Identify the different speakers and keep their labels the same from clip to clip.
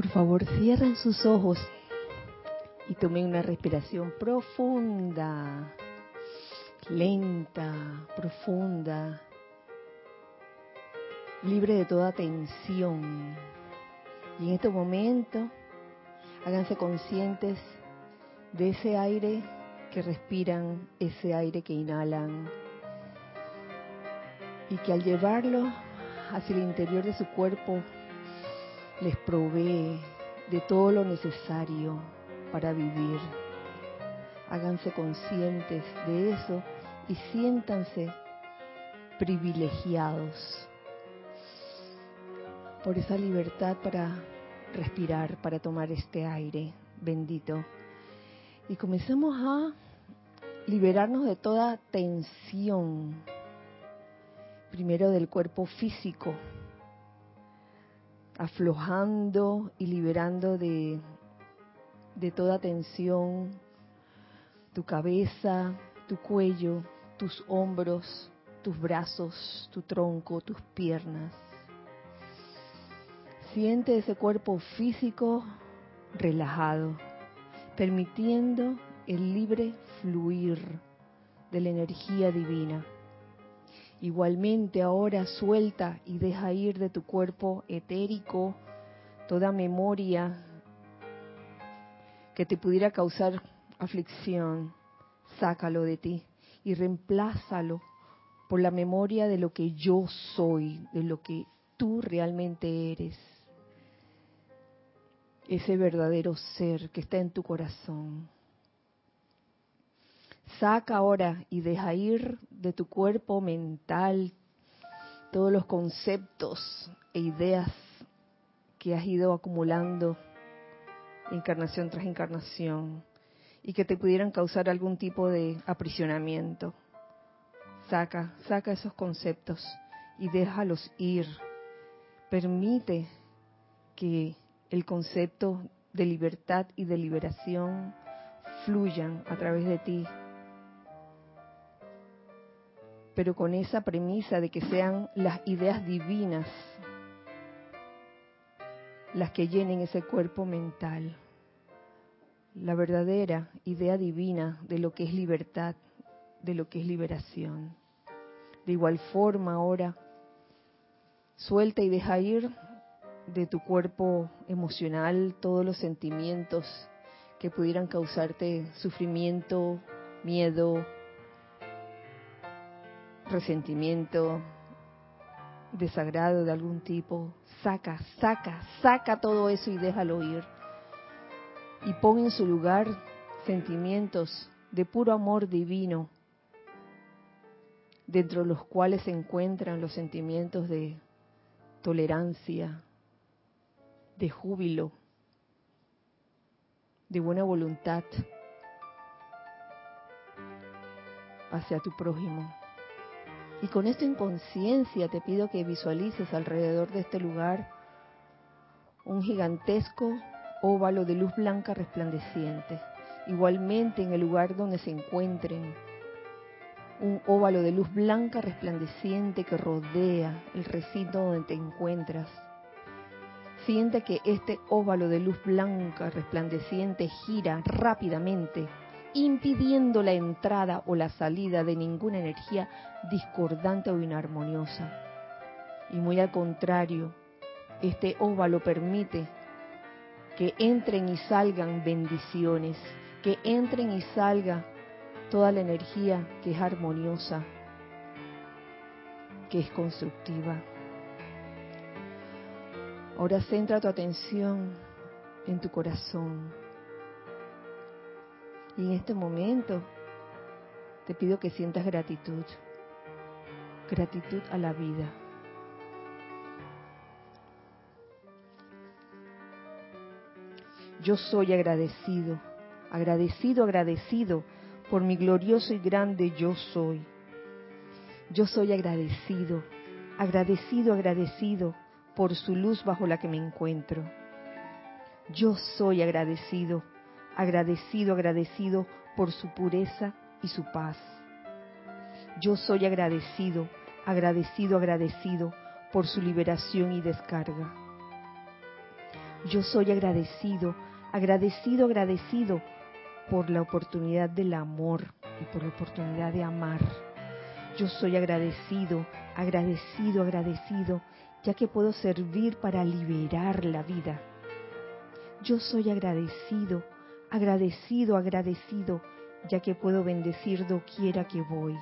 Speaker 1: Por favor, cierren sus ojos y tomen una respiración profunda, lenta, profunda, libre de toda tensión. Y en este momento, háganse conscientes de ese aire que respiran, ese aire que inhalan, y que al llevarlo hacia el interior de su cuerpo les provee de todo lo necesario para vivir. Háganse conscientes de eso y siéntanse privilegiados por esa libertad para respirar, para tomar este aire bendito. Y comencemos a liberarnos de toda tensión, primero del cuerpo físico, aflojando y liberando de, de toda tensión tu cabeza, tu cuello, tus hombros, tus brazos, tu tronco, tus piernas. Siente ese cuerpo físico relajado, permitiendo el libre fluir de la energía divina. Igualmente ahora suelta y deja ir de tu cuerpo etérico toda memoria que te pudiera causar aflicción. Sácalo de ti y reemplázalo por la memoria de lo que yo soy, de lo que tú realmente eres. Ese verdadero ser que está en tu corazón. Saca ahora y deja ir de tu cuerpo mental todos los conceptos e ideas que has ido acumulando encarnación tras encarnación y que te pudieran causar algún tipo de aprisionamiento. Saca, saca esos conceptos y déjalos ir. Permite que el concepto de libertad y de liberación fluyan a través de ti pero con esa premisa de que sean las ideas divinas las que llenen ese cuerpo mental. La verdadera idea divina de lo que es libertad, de lo que es liberación. De igual forma ahora, suelta y deja ir de tu cuerpo emocional todos los sentimientos que pudieran causarte sufrimiento, miedo, resentimiento, desagrado de algún tipo, saca, saca, saca todo eso y déjalo ir. Y pon en su lugar sentimientos de puro amor divino, dentro de los cuales se encuentran los sentimientos de tolerancia, de júbilo, de buena voluntad hacia tu prójimo. Y con esto en conciencia te pido que visualices alrededor de este lugar un gigantesco óvalo de luz blanca resplandeciente. Igualmente en el lugar donde se encuentren, un óvalo de luz blanca resplandeciente que rodea el recinto donde te encuentras. Siente que este óvalo de luz blanca resplandeciente gira rápidamente impidiendo la entrada o la salida de ninguna energía discordante o inarmoniosa. Y muy al contrario, este óvalo permite que entren y salgan bendiciones, que entren y salga toda la energía que es armoniosa, que es constructiva. Ahora centra tu atención en tu corazón y en este momento te pido que sientas gratitud, gratitud a la vida. Yo soy agradecido, agradecido, agradecido por mi glorioso y grande yo soy. Yo soy agradecido, agradecido, agradecido por su luz bajo la que me encuentro. Yo soy agradecido agradecido, agradecido por su pureza y su paz. Yo soy agradecido, agradecido, agradecido por su liberación y descarga. Yo soy agradecido, agradecido, agradecido por la oportunidad del amor y por la oportunidad de amar. Yo soy agradecido, agradecido, agradecido, ya que puedo servir para liberar la vida. Yo soy agradecido, agradecido, agradecido, ya que puedo bendecir doquiera que voy.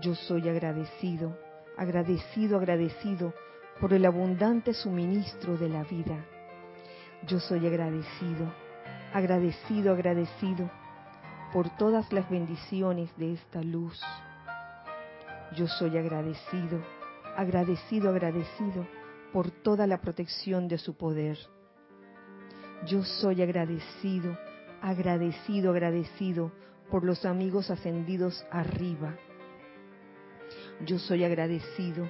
Speaker 1: Yo soy agradecido, agradecido, agradecido por el abundante suministro de la vida. Yo soy agradecido, agradecido, agradecido por todas las bendiciones de esta luz. Yo soy agradecido, agradecido, agradecido por toda la protección de su poder. Yo soy agradecido, agradecido, agradecido por los amigos ascendidos arriba. Yo soy agradecido,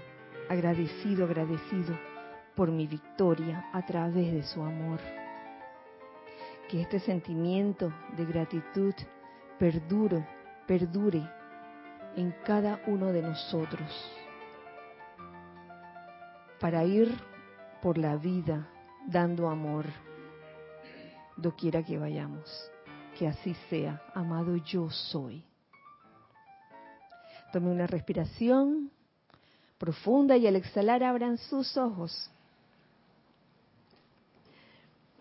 Speaker 1: agradecido, agradecido por mi victoria a través de su amor. Que este sentimiento de gratitud perdure, perdure en cada uno de nosotros para ir por la vida dando amor doquiera que vayamos. Que así sea, amado yo soy. Tome una respiración profunda y al exhalar abran sus ojos.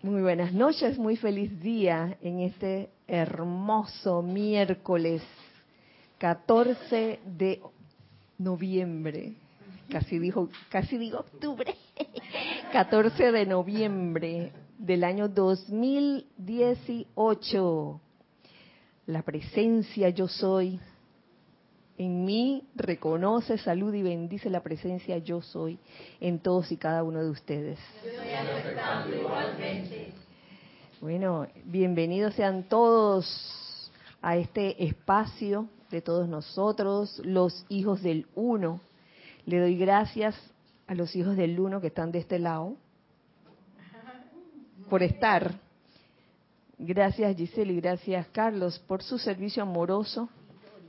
Speaker 1: Muy buenas noches, muy feliz día en este hermoso miércoles 14 de noviembre. Casi dijo, casi digo octubre. 14 de noviembre del año 2018. La presencia yo soy en mí reconoce, salud y bendice la presencia yo soy en todos y cada uno de ustedes. Bueno, bienvenidos sean todos a este espacio de todos nosotros, los hijos del uno. Le doy gracias a los hijos del uno que están de este lado por estar. Gracias Giselle y gracias Carlos por su servicio amoroso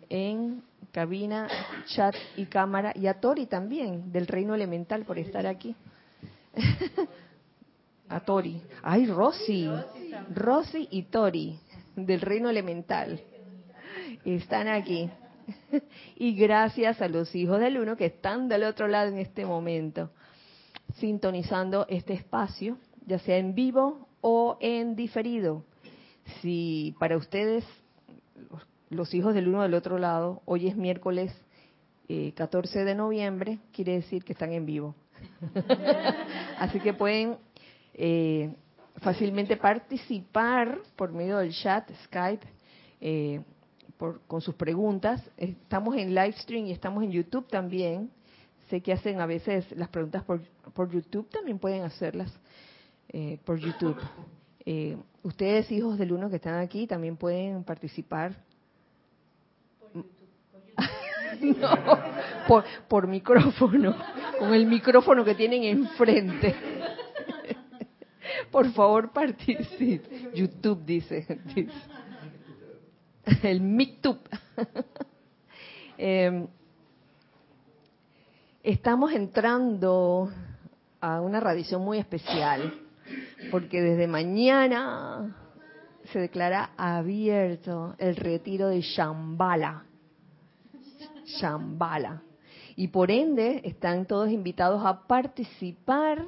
Speaker 1: en cabina, chat y cámara, y a Tori también, del reino elemental, por estar aquí. a Tori. Ay, Rosy. Rosy y Tori, del reino elemental. Están aquí. y gracias a los hijos del uno que están del otro lado en este momento, sintonizando este espacio, ya sea en vivo o en diferido. Si para ustedes los hijos del uno del otro lado, hoy es miércoles 14 eh, de noviembre, quiere decir que están en vivo. Así que pueden eh, fácilmente participar por medio del chat, Skype, eh, con sus preguntas. Estamos en live stream y estamos en YouTube también. Sé que hacen a veces las preguntas por, por YouTube, también pueden hacerlas por YouTube. ustedes, hijos del uno que están aquí, también pueden participar no, por, por micrófono, con el micrófono que tienen enfrente. Por favor, participe. YouTube dice. El MicTube. Em, estamos entrando a una radiación muy especial, porque desde mañana se declara abierto el retiro de Shambhala Shambhala. Y por ende están todos invitados a participar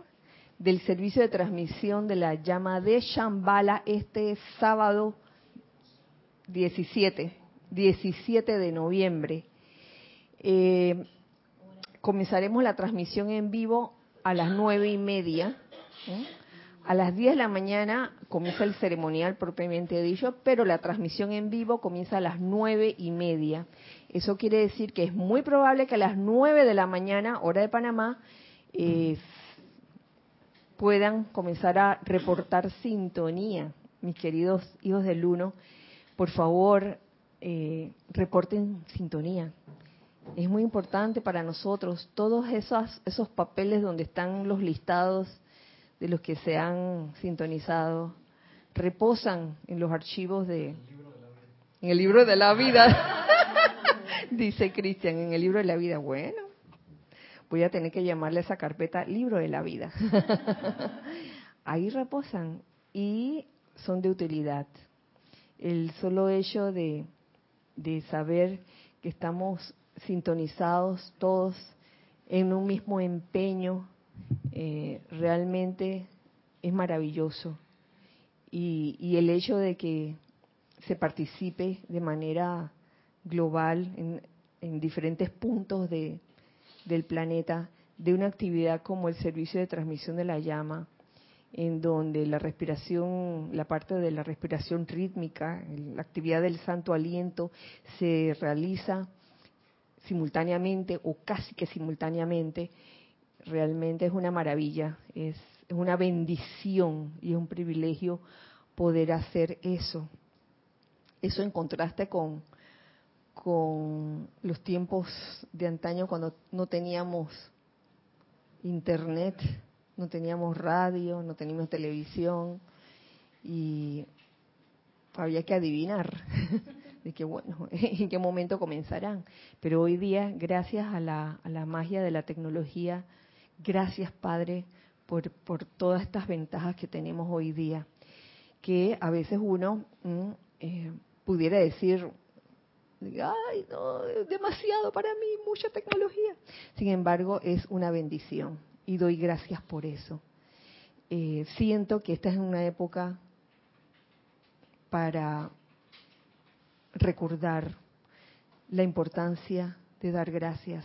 Speaker 1: del servicio de transmisión de la llama de Shambhala este sábado 17, 17 de noviembre. Eh, comenzaremos la transmisión en vivo a las nueve y media. ¿eh? A las 10 de la mañana comienza el ceremonial propiamente dicho, pero la transmisión en vivo comienza a las nueve y media. Eso quiere decir que es muy probable que a las 9 de la mañana, hora de Panamá, eh, puedan comenzar a reportar sintonía. Mis queridos hijos del uno, por favor, eh, reporten sintonía. Es muy importante para nosotros todos esos, esos papeles donde están los listados de los que se han sintonizado, reposan en los archivos de... En el libro de la vida. Dice Cristian en el libro de la vida. Bueno, voy a tener que llamarle a esa carpeta libro de la vida. ahí reposan y son de utilidad. El solo hecho de, saber que estamos sintonizados todos en un mismo empeño, eh, realmente es maravilloso. Y, el hecho de que se participe de manera global en, diferentes puntos del planeta de una actividad como el servicio de transmisión de la llama, en donde la respiración, la parte de la respiración rítmica, la actividad del santo aliento se realiza simultáneamente o casi que simultáneamente, realmente es una maravilla, es una bendición y es un privilegio poder hacer eso. Eso en contraste con, con los tiempos de antaño cuando no teníamos internet, no teníamos radio, no teníamos televisión y había que adivinar de que bueno, en qué momento comenzarán. Pero hoy día, gracias a la, a la magia de la tecnología, gracias Padre por, todas estas ventajas que tenemos hoy día, que a veces uno mm, eh, pudiera decir, ay, no, demasiado para mí, mucha tecnología. Sin embargo, es una bendición y doy gracias por eso. Eh, siento que esta es una época para recordar la importancia de dar gracias,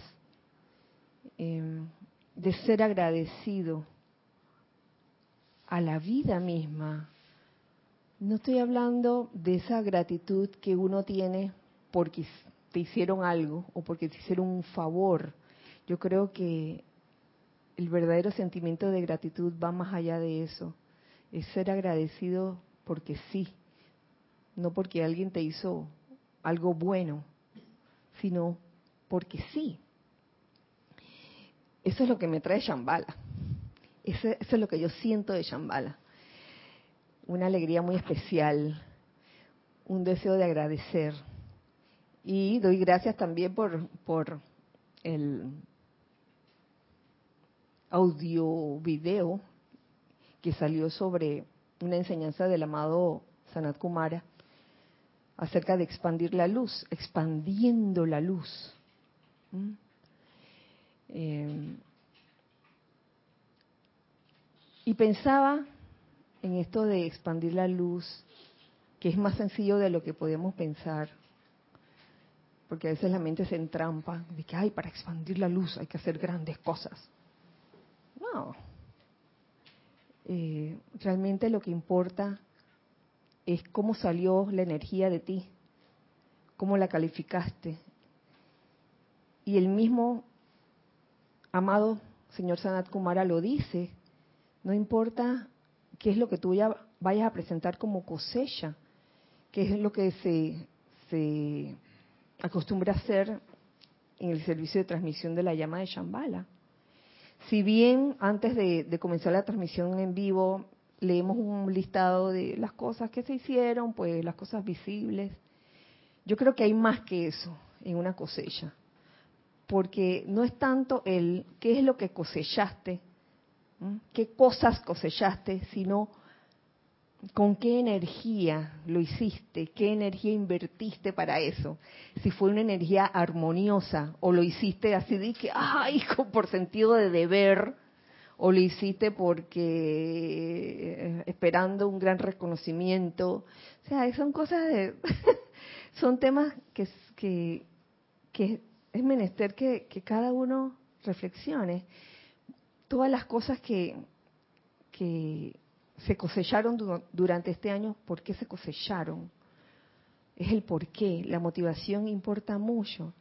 Speaker 1: em, de ser agradecido a la vida misma. No estoy hablando de esa gratitud que uno tiene porque te hicieron algo o porque te hicieron un favor. Yo creo que el verdadero sentimiento de gratitud va más allá de eso. Es ser agradecido porque sí, no porque alguien te hizo algo bueno, sino porque sí. Eso es lo que me trae Shambhala eso es lo que yo siento de Shambhala. Una alegría muy especial, un deseo de agradecer. Y doy gracias también por, el audio video que salió sobre una enseñanza del amado Sanat Kumara acerca de expandir la luz, expandiendo la luz. ¿Mm? Eh, y pensaba en esto de expandir la luz, que es más sencillo de lo que podemos pensar, porque a veces la mente se entrampa de que, ay, para expandir la luz hay que hacer grandes cosas. No. Eh, realmente lo que importa es cómo salió la energía de ti, cómo la calificaste. Y el mismo amado señor Sanat Kumara lo dice no importa qué es lo que tú ya vayas a presentar como cosecha, que es lo que se, se acostumbra a hacer en el servicio de transmisión de la llama de Shambhala. Si bien antes de, de, comenzar la transmisión en vivo leemos un listado de las cosas que se hicieron, pues las cosas visibles, yo creo que hay más que eso en una cosecha, porque no es tanto el qué es lo que cosechaste, qué cosas cosechaste, sino con qué energía lo hiciste, qué energía invertiste para eso. Si fue una energía armoniosa o lo hiciste así de que, ay, por sentido de deber, o lo hiciste porque eh, esperando un gran reconocimiento. O sea, son cosas de, son temas que, que, que es menester que, cada uno reflexione todas las cosas que, que se cosecharon durante este año, ¿por qué se cosecharon? Es el por qué, la motivación importa mucho.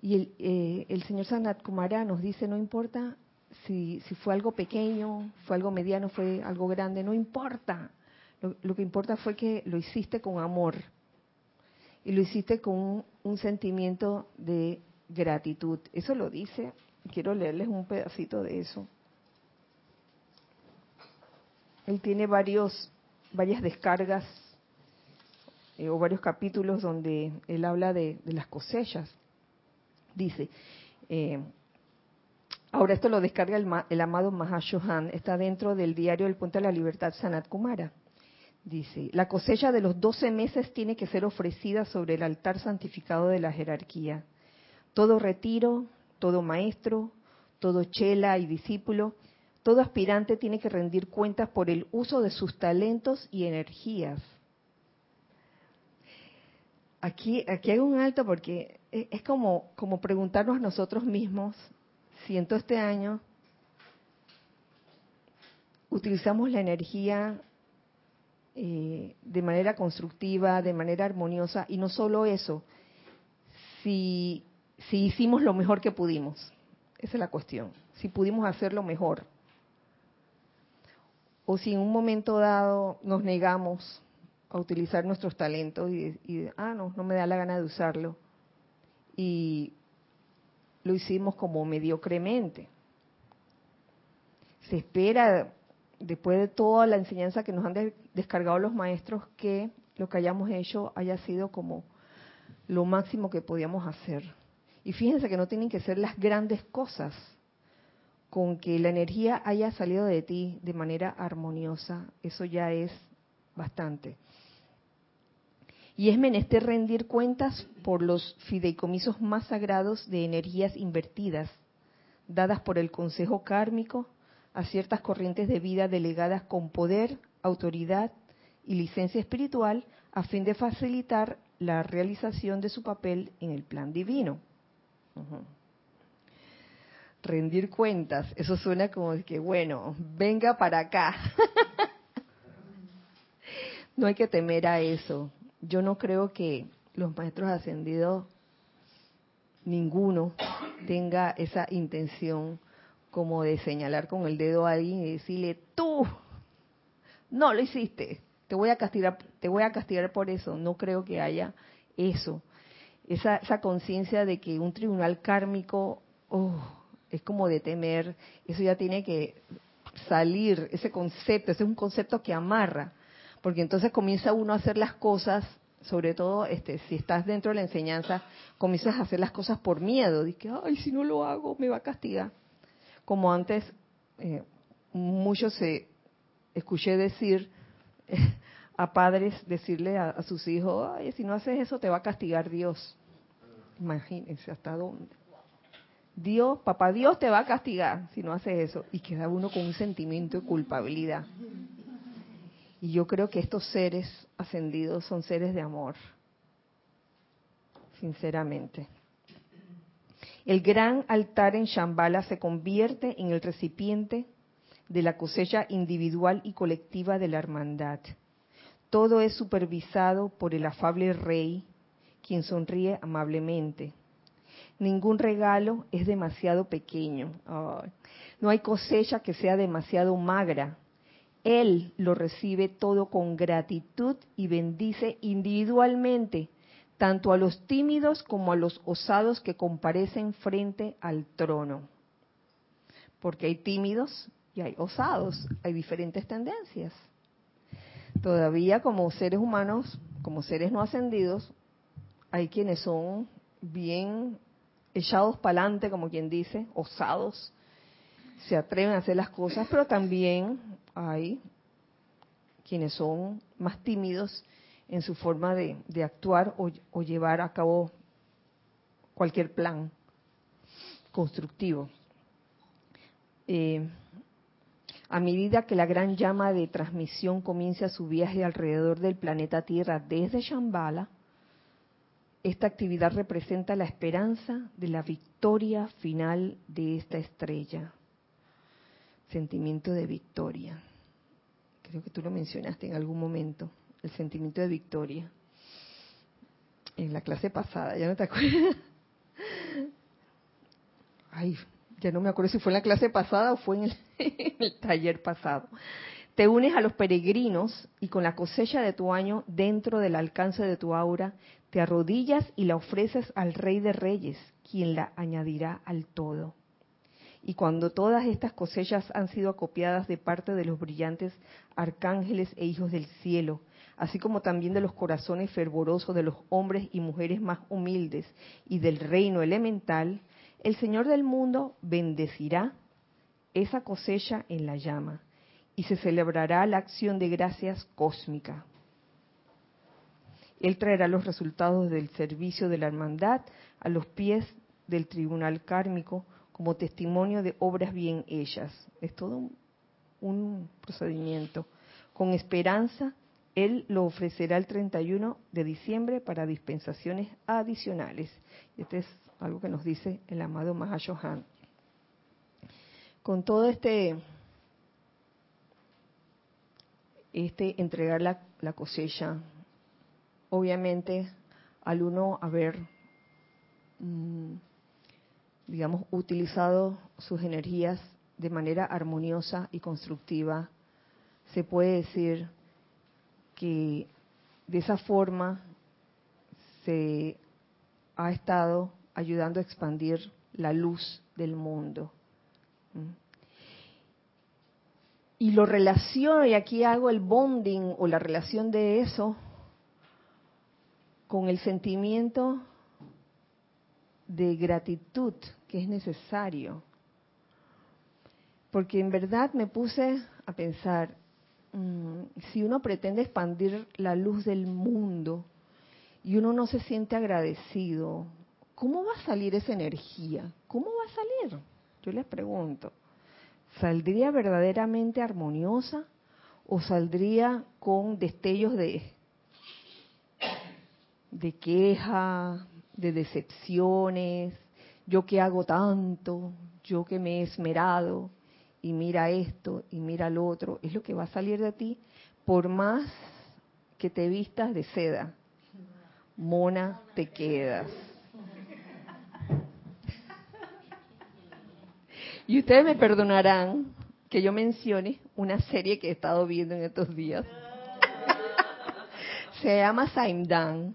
Speaker 1: Y el, eh, el señor Sanat Kumara nos dice, no importa si, fue algo pequeño, fue algo mediano, fue algo grande, no importa. Lo, que importa fue que lo hiciste con amor y lo hiciste con un sentimiento de gratitud. Eso lo dice, quiero leerles un pedacito de eso. Él tiene varios, varias descargas eh, o varios capítulos donde él habla de, las cosechas. Dice, eh, Ahora esto lo descarga el, el amado Mahashohan, está dentro del diario del Puente de la Libertad Sanat Kumara. Dice, la cosecha de los doce meses tiene que ser ofrecida sobre el altar santificado de la jerarquía. Todo retiro, todo maestro, todo chela y discípulo, todo aspirante tiene que rendir cuentas por el uso de sus talentos y energías. Aquí, aquí hay un alto porque es como, como preguntarnos a nosotros mismos si en todo este año utilizamos la energía eh, de manera constructiva, de manera armoniosa, y no solo eso, si, si hicimos lo mejor que pudimos. Esa es la cuestión, si pudimos hacerlo mejor. O si en un momento dado nos negamos a utilizar nuestros talentos y, y ah, no, no me da la gana de usarlo. Y lo hicimos como mediocremente. Se espera después de toda la enseñanza que nos han descargado los maestros, que lo que hayamos hecho haya sido como lo máximo que podíamos hacer. Y fíjense que no tienen que ser las grandes cosas, con que la energía haya salido de ti de manera armoniosa, eso ya es bastante. Y es menester rendir cuentas por los fideicomisos más sagrados de energías invertidas, dadas por el Consejo Kármico a ciertas corrientes de vida delegadas con poder, autoridad y licencia espiritual a fin de facilitar la realización de su papel en el plan divino. Rendir cuentas, eso suena como que, bueno, venga para acá. no hay que temer a eso. Yo no creo que los maestros ascendidos, ninguno, tenga esa intención como de señalar con el dedo a alguien y decirle, tú, no lo hiciste, te voy a castigar, te voy a castigar por eso. No creo que haya eso. Esa, esa conciencia de que un tribunal kármico oh, es como de temer, eso ya tiene que salir, ese concepto, ese es un concepto que amarra, porque entonces comienza uno a hacer las cosas, sobre todo este, si estás dentro de la enseñanza, comienzas a hacer las cosas por miedo, que, ay, si no lo hago, me va a castigar como antes eh, muchos se escuché decir a padres decirle a, sus hijos, Ay, si no haces eso te va a castigar Dios. Imagínense hasta dónde. Dios, papá Dios te va a castigar si no haces eso. Y queda uno con un sentimiento de culpabilidad. Y yo creo que estos seres ascendidos son seres de amor, sinceramente. El gran altar en Shambhala se convierte en el recipiente de la cosecha individual y colectiva de la hermandad. Todo es supervisado por el afable rey, quien sonríe amablemente. Ningún regalo es demasiado pequeño. no hay cosecha que sea demasiado magra. Él lo recibe todo con gratitud y bendice individualmente tanto a los tímidos como a los osados que comparecen frente al trono. Porque hay tímidos y hay osados, hay diferentes tendencias. Todavía como seres humanos, como seres no ascendidos, hay quienes son bien echados para adelante, como quien dice, osados, se atreven a hacer las cosas, pero también hay quienes son más tímidos en su forma de, actuar o, llevar a cabo cualquier plan constructivo. Eh, a medida que la gran llama de transmisión comienza su viaje alrededor del planeta Tierra desde Shambhala, esta actividad representa la esperanza de la victoria final de esta estrella. Sentimiento de victoria. Creo que tú lo mencionaste en algún momento el sentimiento de victoria. En la clase pasada, ¿ya no te acuerdas? Ay, ya no me acuerdo si fue en la clase pasada o fue en el, en el taller pasado. Te unes a los peregrinos y con la cosecha de tu año dentro del alcance de tu aura, te arrodillas y la ofreces al Rey de Reyes, quien la añadirá al todo. Y cuando todas estas cosechas han sido acopiadas de parte de los brillantes arcángeles e hijos del cielo, así como también de los corazones fervorosos de los hombres y mujeres más humildes y del reino elemental, el Señor del mundo bendecirá esa cosecha en la llama y se celebrará la acción de gracias cósmica. Él traerá los resultados del servicio de la hermandad a los pies del tribunal kármico como testimonio de obras bien hechas. Es todo un, procedimiento. Con esperanza, Él lo ofrecerá el 31 de diciembre para dispensaciones adicionales. Este es algo que nos dice el amado Mahashohan. Con todo este, este entregar la, la cosecha, obviamente al uno haber mm, digamos, utilizado sus energías de manera armoniosa y constructiva, se puede decir que de esa forma se ha estado ayudando a expandir la luz del mundo. ¿Mm? Y lo relaciono, y aquí hago el bonding o la relación de eso con el sentimiento de gratitud que es necesario. Porque en verdad me puse a pensar, mm, si uno pretende expandir la luz del mundo y uno no se siente agradecido, ¿cómo va a salir esa energía? ¿Cómo va a salir? Yo les pregunto, ¿saldría verdaderamente armoniosa o saldría con destellos de, de queja, de decepciones, yo que hago tanto, yo que me he esmerado, y mira esto, y mira lo otro, es lo que va a salir de ti, por más que te vistas de seda, mona te quedas. Y ustedes me perdonarán que yo mencione una serie que he estado viendo en estos días. Se llama Saimdan.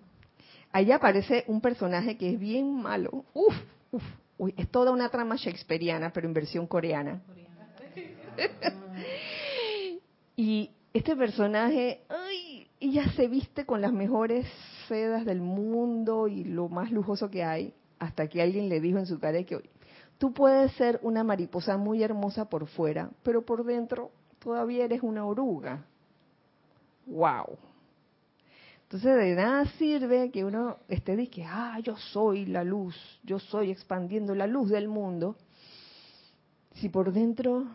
Speaker 1: Ahí aparece un personaje que es bien malo. Uf, uf, uy, es toda una trama shakespeariana, pero en versión coreana. y este personaje, ay, ella se viste con las mejores sedas del mundo y lo más lujoso que hay, hasta que alguien le dijo en su cara que tú puedes ser una mariposa muy hermosa por fuera, pero por dentro todavía eres una oruga. ¡Wow! Entonces de nada sirve que uno esté diciendo, ah, yo soy la luz, yo soy expandiendo la luz del mundo, si por dentro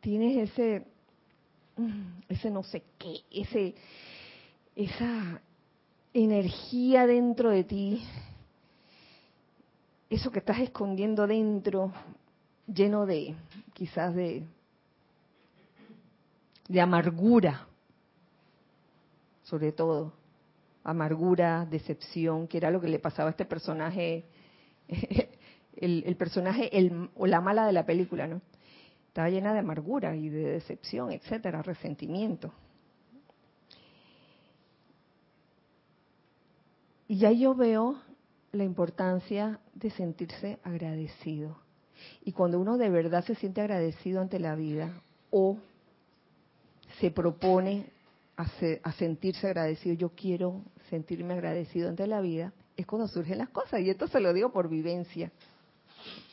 Speaker 1: tienes ese, mm, ese no sé qué, ese, esa energía dentro de ti, eso que estás escondiendo dentro, lleno de, quizás de, de amargura, sobre todo amargura, decepción, que era lo que le pasaba a este personaje, el, personaje o la mala de la película, ¿no? Estaba llena de amargura y de decepción, etcétera, resentimiento. Y ya yo veo la importancia de sentirse agradecido. Y cuando uno de verdad se siente agradecido ante la vida o se propone a, sentirse agradecido, yo quiero sentirme agradecido ante la vida, es cuando surgen las cosas. Y esto se lo digo por vivencia,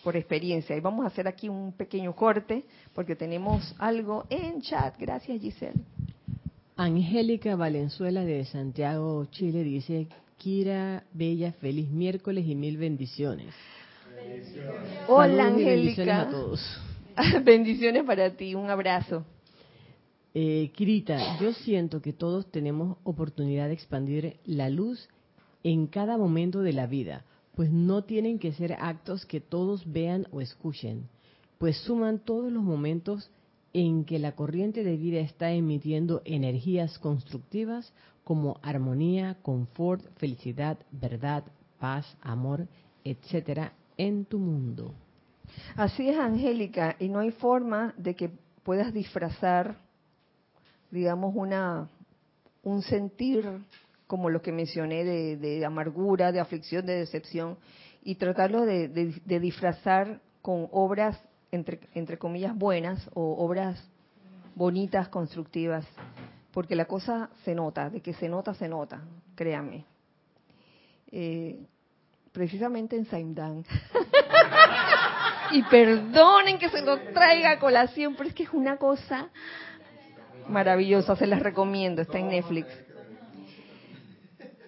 Speaker 1: por experiencia. Y vamos a hacer aquí un pequeño corte porque tenemos algo en chat. Gracias, Giselle.
Speaker 2: Angélica Valenzuela de Santiago, Chile dice, Kira, Bella, feliz miércoles y mil bendiciones.
Speaker 1: Hola, Angélica. Bendiciones a todos. bendiciones para ti, un abrazo.
Speaker 2: Eh, Kirita, yo siento que todos tenemos oportunidad de expandir la luz en cada momento de la vida, pues no tienen que ser actos que todos vean o escuchen, pues suman todos los momentos en que la corriente de vida está emitiendo energías constructivas como armonía, confort, felicidad, verdad, paz, amor, etcétera, en tu mundo.
Speaker 1: Así es, Angélica, y no hay forma de que puedas disfrazar digamos, una, un sentir como lo que mencioné de, amargura, de aflicción, de decepción, y tratarlo de, disfrazar con obras, entre, entre comillas, buenas o obras bonitas, constructivas, porque la cosa se nota, de que se nota, se nota, créame. Eh, precisamente en Saimdan. Y perdonen que se lo traiga a colación, pero es que es una cosa maravillosa, se las recomiendo, está en Netflix.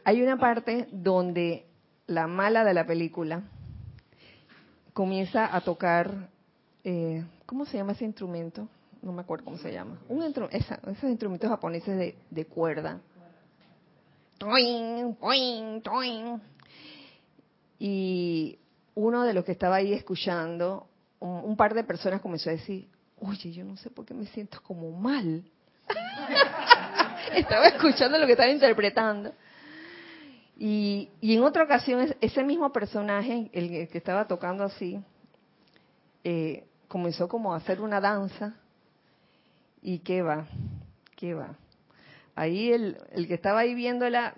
Speaker 1: Hay una parte donde la mala de la película comienza a tocar, eh, ¿cómo se llama ese instrumento? No me acuerdo cómo se llama. Un esos instrumentos japoneses de, de cuerda. Y uno de los que estaba ahí escuchando, un, par de personas comenzó a decir, oye, yo no sé por qué me siento como mal. estaba escuchando lo que estaba interpretando. Y, en otra ocasión, ese mismo personaje, el que estaba tocando así, eh, comenzó como a hacer una danza. ¿Y qué va? ¿Qué va? Ahí el, el que estaba ahí viéndola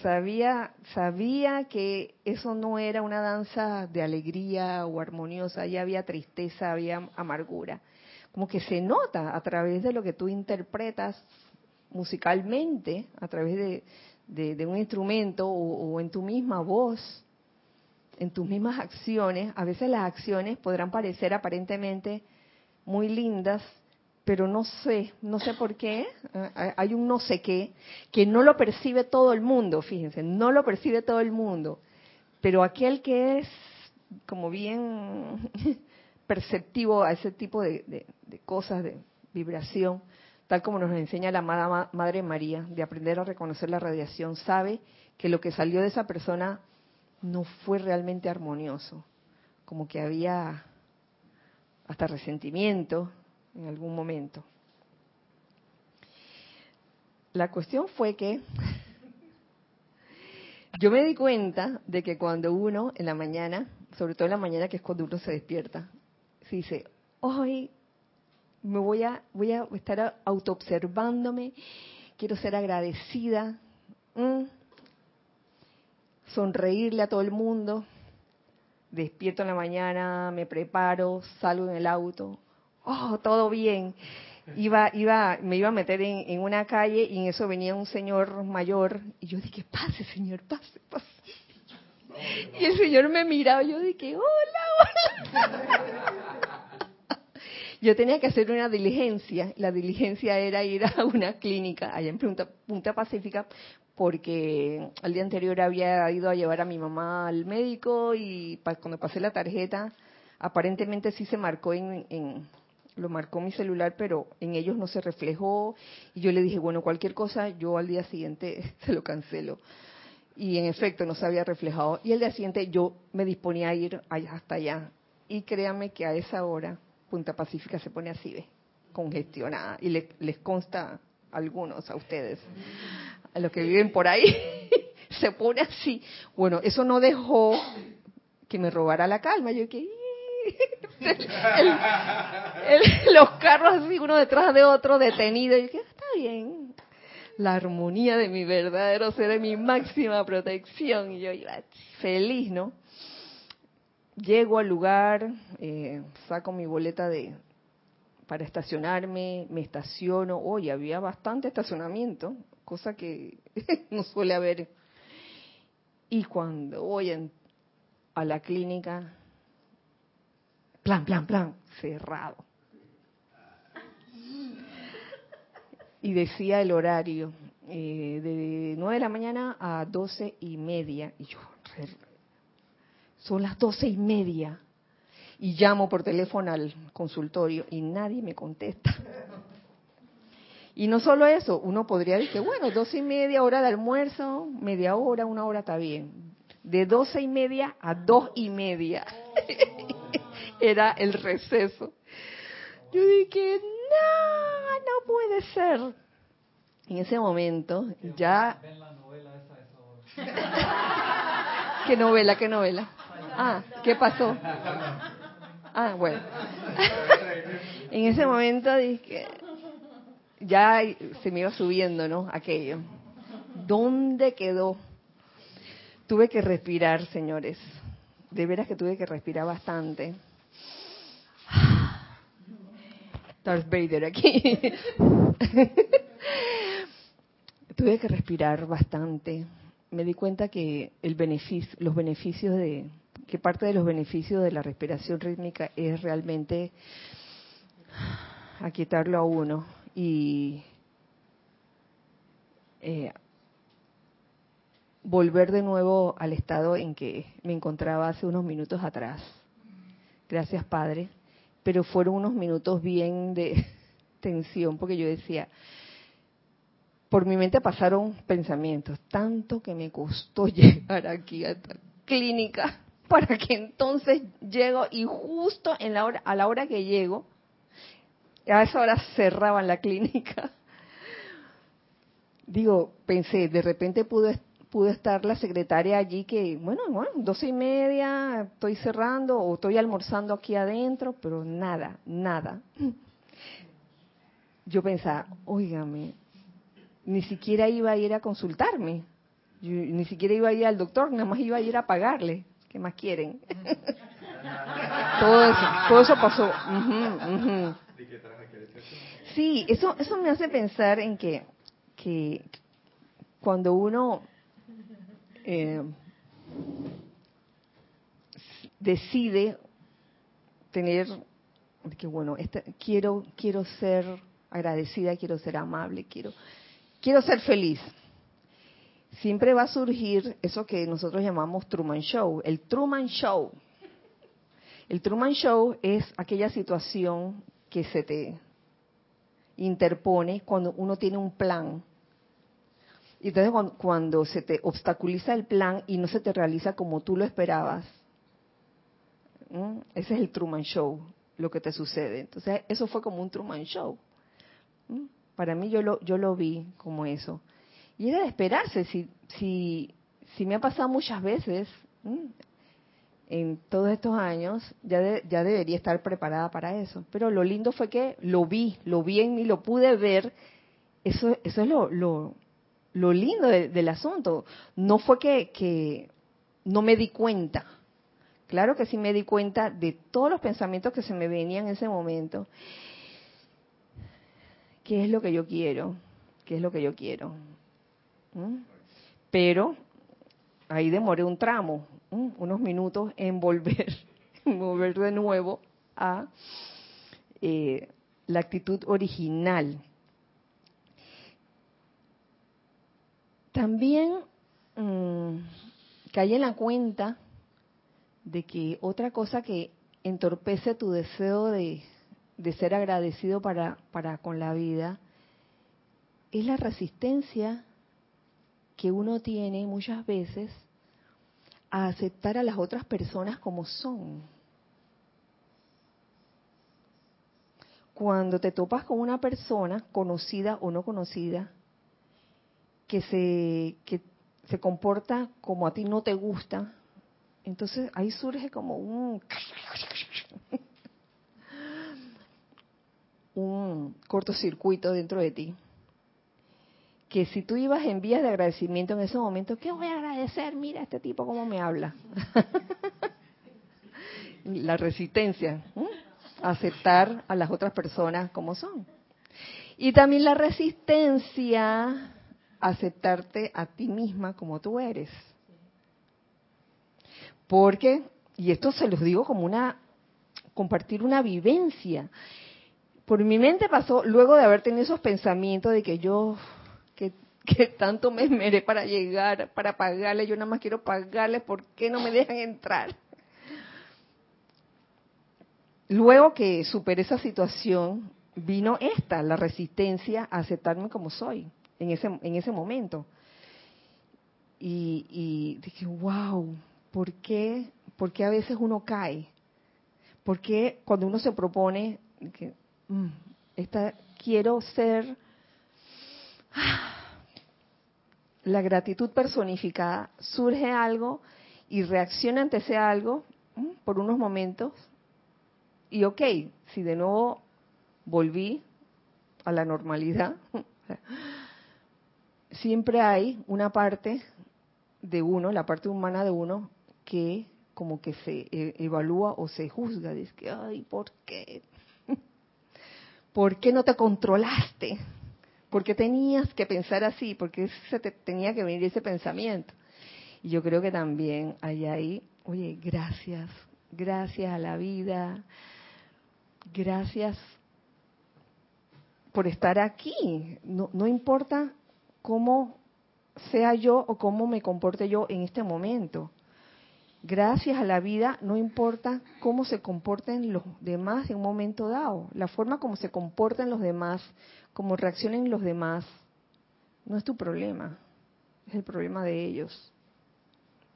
Speaker 1: sabía, sabía que eso no era una danza de alegría o armoniosa, ya había tristeza, había amargura. Como que se nota a través de lo que tú interpretas musicalmente, a través de, un instrumento o en tu misma voz, en tus mismas acciones. A veces las acciones podrán parecer aparentemente muy lindas, pero no sé, no sé por qué, eh, hay un no sé qué, que no lo percibe todo el mundo, fíjense, no lo percibe todo el mundo, pero aquel que es como bien perceptivo a ese tipo de, cosas, de vibración, tal como nos enseña la amada Madre María, de aprender a reconocer la radiación, sabe que lo que salió de esa persona no fue realmente armonioso, como que había hasta resentimiento, en algún momento. La cuestión fue que yo me di cuenta de que cuando uno en la mañana, sobre todo en la mañana que es cuando uno se despierta, se dice, hoy me voy a, voy a estar autoobservándome, quiero ser agradecida, sonreírle a todo el mundo, despierto en la mañana, me preparo, salgo en el auto, oh, todo bien. Iba, iba, me iba a meter en, una calle y en eso venía un señor mayor y yo dije, pase señor, pase, pase. Y el señor me miraba y yo dije, hola, hola. Yo tenía que hacer una diligencia. La diligencia era ir a una clínica allá en Punta, Punta Pacífica porque al día anterior había ido a llevar a mi mamá al médico y cuando pasé la tarjeta, aparentemente sí se marcó en, lo marcó mi celular, pero en ellos no se reflejó. Y yo le dije, bueno, cualquier cosa, yo al día siguiente se lo cancelo. Y en efecto no se había reflejado. Y el día siguiente yo me disponía a ir hasta allá. Y créanme que a esa hora Punta Pacífica se pone así, ¿ve? congestionada. Y les consta a algunos, a ustedes, a los que viven por ahí, se pone así. Bueno, eso no dejó que me robara la calma. Yo que los carros así, uno detrás de otro, detenido. Y dije, está bien. La armonía de mi verdadero ser, de mi máxima protección. Y yo iba feliz, ¿no? Llego al lugar, eh, saco mi boleta de para estacionarme, me estaciono. Oye, había bastante estacionamiento, cosa que no suele haber. Y cuando voy a la clínica, plan, plan, plan, cerrado. Y decía el horario, eh, de 9 de la mañana a doce y media. Y yo, son las doce y media. Y llamo por teléfono al consultorio y nadie me contesta. Y no solo eso, uno podría decir, bueno, doce y media, hora de almuerzo, media hora, una hora está bien. De doce y media a dos y media. era el receso. Yo dije, no, no puede ser. En ese momento ya... ¿Qué novela? ¿Qué novela? Ah, ¿qué pasó? Ah, bueno. en ese momento dije, ya se me iba subiendo, ¿no? Aquello. ¿Dónde quedó? Tuve que respirar, señores. De veras que tuve que respirar bastante. Darth Vader aquí. Tuve que respirar bastante. Me di cuenta que el beneficio, los beneficios de que parte de los beneficios de la respiración rítmica es realmente aquietarlo a uno y eh, volver de nuevo al estado en que me encontraba hace unos minutos atrás. Gracias, Padre. Pero fueron unos minutos bien de tensión, porque yo decía, por mi mente pasaron pensamientos, tanto que me costó llegar aquí a esta clínica para que entonces llego y justo en la hora, a la hora que llego, a esa hora cerraban la clínica. Digo, pensé, de repente pudo, pudo estar la secretaria allí que, bueno, bueno, doce y media, estoy cerrando o estoy almorzando aquí adentro, pero nada, nada. Yo pensaba, óigame, ni siquiera iba a ir a consultarme, ni siquiera iba a ir al doctor, nada más iba a ir a pagarle. ¿Qué más quieren? todo eso, todo eso pasó. Sí, eso, eso me hace pensar en que, que cuando uno eh, decide tener que bueno, este, quiero quiero ser agradecida, quiero ser amable, quiero quiero ser feliz. Siempre va a surgir eso que nosotros llamamos Truman Show, el Truman Show. El Truman Show es aquella situación que se te interpone cuando uno tiene un plan. Y entonces cuando, se te obstaculiza el plan y no se te realiza como tú lo esperabas, ese es el Truman Show, lo que te sucede. Entonces eso fue como un Truman Show. Para mí yo lo, yo lo vi como eso. Y era de esperarse, si, si, si me ha pasado muchas veces en todos estos años, ya, ya debería estar preparada para eso. Pero lo lindo fue que lo vi, lo vi en mí, lo pude ver. Eso, eso es lo, lo, lo lindo del asunto. No fue que, que no me di cuenta. Claro que sí me di cuenta de todos los pensamientos que se me venían en ese momento. ¿Qué es lo que yo quiero? ¿Qué es lo que yo quiero? ¿Mm? Pero ahí demoré un tramo, unos minutos en volver, en volver de nuevo a eh, la actitud original. También mmm, caí en la cuenta de que otra cosa que entorpece tu deseo de, ser agradecido para con la vida es la resistencia que uno tiene muchas veces a aceptar a las otras personas como son. Cuando te topas con una persona, conocida o no conocida, que se, que se comporta como a ti no te gusta, entonces ahí surge como un, un cortocircuito dentro de ti que si tú ibas en vías de agradecimiento en ese momento, ¿qué voy a agradecer? Mira este tipo cómo me habla. la resistencia, aceptar a las otras personas como son. Y también la resistencia aceptarte a ti misma como tú eres. Porque, y esto se los digo como una, compartir una vivencia. Por mi mente pasó, luego de haber tenido esos pensamientos de que yo que tanto me esmeré para llegar, para pagarle, yo nada más quiero pagarle, ¿por qué no me dejan entrar? Luego que superé esa situación, vino esta, la resistencia a aceptarme como soy en ese, en ese momento. Y, y dije, wow, ¿por qué, ¿por qué a veces uno cae? ¿Por qué cuando uno se propone, que, mm, esta, quiero ser la gratitud personificada, surge algo y reacciona ante ese algo por unos momentos y ok, si de nuevo volví a la normalidad, siempre hay una parte de uno, la parte humana de uno, que como que se e, evalúa o se juzga, dice que, ay, ¿por qué? ¿Por qué no te controlaste? ¿Por qué tenías que pensar así? ¿Por qué se te tenía que venir ese pensamiento? Y yo creo que también hay ahí oye, gracias, gracias a la vida, gracias por estar aquí. No, no importa cómo sea yo o cómo me comporte yo en este momento. Gracias a la vida, no importa cómo se comporten los demás en un momento dado. La forma como se comporten los demás, cómo reaccionen los demás, no es tu problema, es el problema de ellos.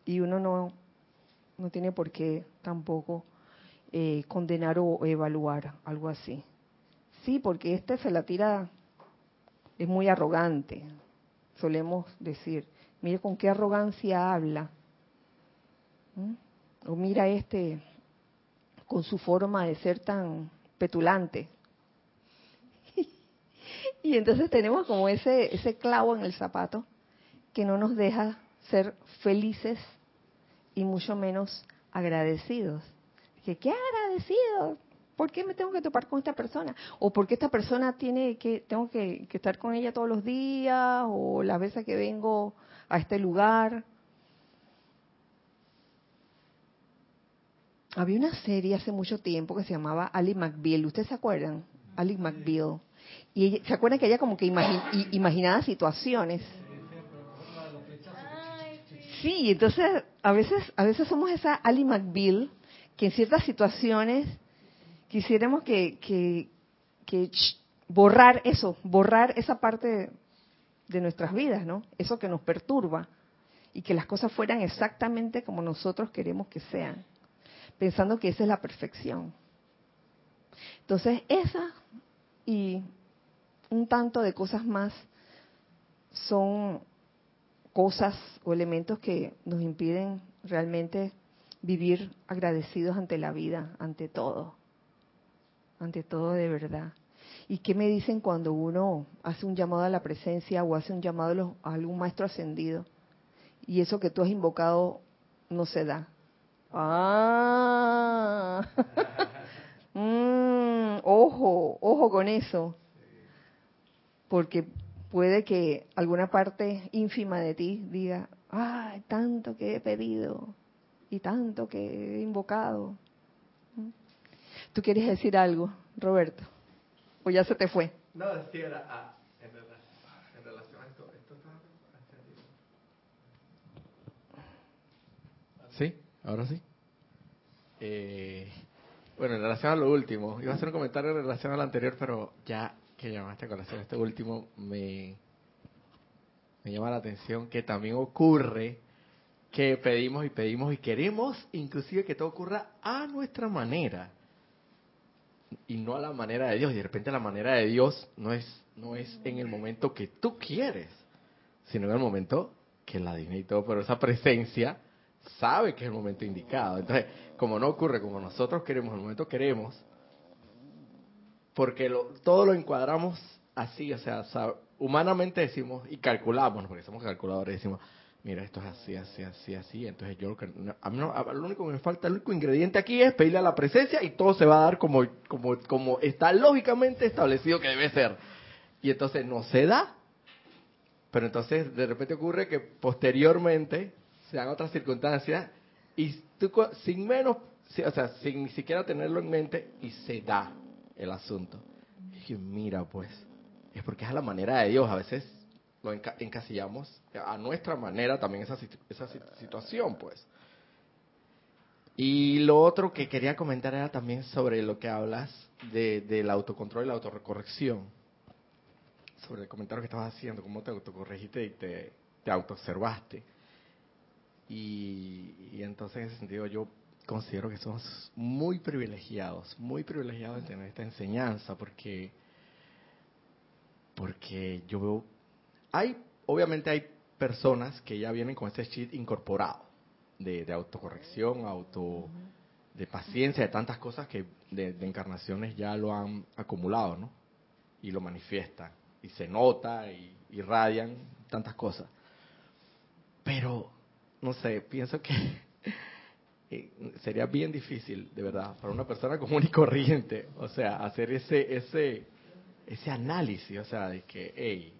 Speaker 1: Y uno no, no tiene por qué tampoco eh, condenar o evaluar algo así. Sí, porque este se la tira, es muy arrogante, solemos decir. Mire con qué arrogancia habla. ¿Mm? O mira este con su forma de ser tan petulante. y entonces tenemos como ese, ese clavo en el zapato que no nos deja ser felices y mucho menos agradecidos. Que qué agradecido, ¿por qué me tengo que topar con esta persona? ¿O por qué esta persona tiene que, tengo que, estar con ella todos los días? ¿O las veces que vengo a este lugar? Había una serie hace mucho tiempo que se llamaba Ali McBeal. ¿Ustedes se acuerdan? Ali McBeal. Y se acuerdan que ella como que imaginaba situaciones. Sí, entonces a veces, a veces somos esa Ali McBeal que en ciertas situaciones quisiéramos que, que, borrar eso, borrar esa parte de, nuestras vidas, ¿no? Eso que nos perturba y que las cosas fueran exactamente como nosotros queremos que sean, pensando que esa es la perfección. Entonces, esa y un tanto de cosas más son cosas o elementos que nos impiden realmente vivir agradecidos ante la vida, ante todo ante todo de verdad. ¿Y qué me dicen cuando uno hace un llamado a la presencia o hace un llamado a, algún maestro ascendido y eso que tú has invocado no se da? Ah, mm, ojo, ojo con eso, porque puede que alguna parte ínfima de ti diga, ay, tanto que he pedido y tanto que he invocado ¿Tú quieres decir algo, Roberto? ¿O ya se te fue?
Speaker 3: No, sí, era ah, en, relación, a esto. esto ¿Sí? ¿Ahora sí? Eh, bueno, en relación a lo último, iba a hacer un comentario en relación a lo anterior, pero ya que llamaste a colación este último, me, me llama la atención que también ocurre que pedimos y pedimos y queremos inclusive que todo ocurra a nuestra manera y no a la manera de Dios. Y de repente la manera de Dios no es, no es en el momento que tú quieres, sino en el momento que la divinidad y todo, pero esa presencia sabe que es el momento indicado. Entonces, como no ocurre como nosotros queremos, en el momento queremos, porque lo, todo lo encuadramos así, o sea, humanamente decimos y calculamos, porque somos calculadores, decimos, mira, esto es así, así, así, así. Entonces yo a mí lo único que me falta, el único ingrediente aquí es pedirle a la presencia y todo se va a dar como, como, como está lógicamente establecido que debe ser. Y entonces no se da. Pero entonces de repente ocurre que posteriormente se dan otras circunstancias y tú sin menos, o sea, sin ni siquiera tenerlo en mente y se da el asunto. Y dije, mira pues, es porque es a la manera de Dios. A veces lo encasillamos a nuestra manera también esa, esa situación, pues. Y lo otro que quería comentar era también sobre lo que hablas de, del autocontrol y la autorrecorrección. Sobre el comentario que estabas haciendo, cómo te autocorregiste y te, te autoobservaste. Y, y entonces en ese sentido yo considero que somos muy privilegiados, muy privilegiados de tener esta enseñanza, porque, porque yo veo hay, obviamente hay personas que ya vienen con ese chip incorporado de, autocorrección, auto, de paciencia, de tantas cosas que de, encarnaciones ya lo han acumulado, ¿no? Y lo manifiestan, y se nota, y irradian tantas cosas. Pero, no sé, pienso que eh, sería bien difícil, de verdad, para una persona común y corriente, o sea, hacer ese, ese, ese análisis, o sea, de que, hey,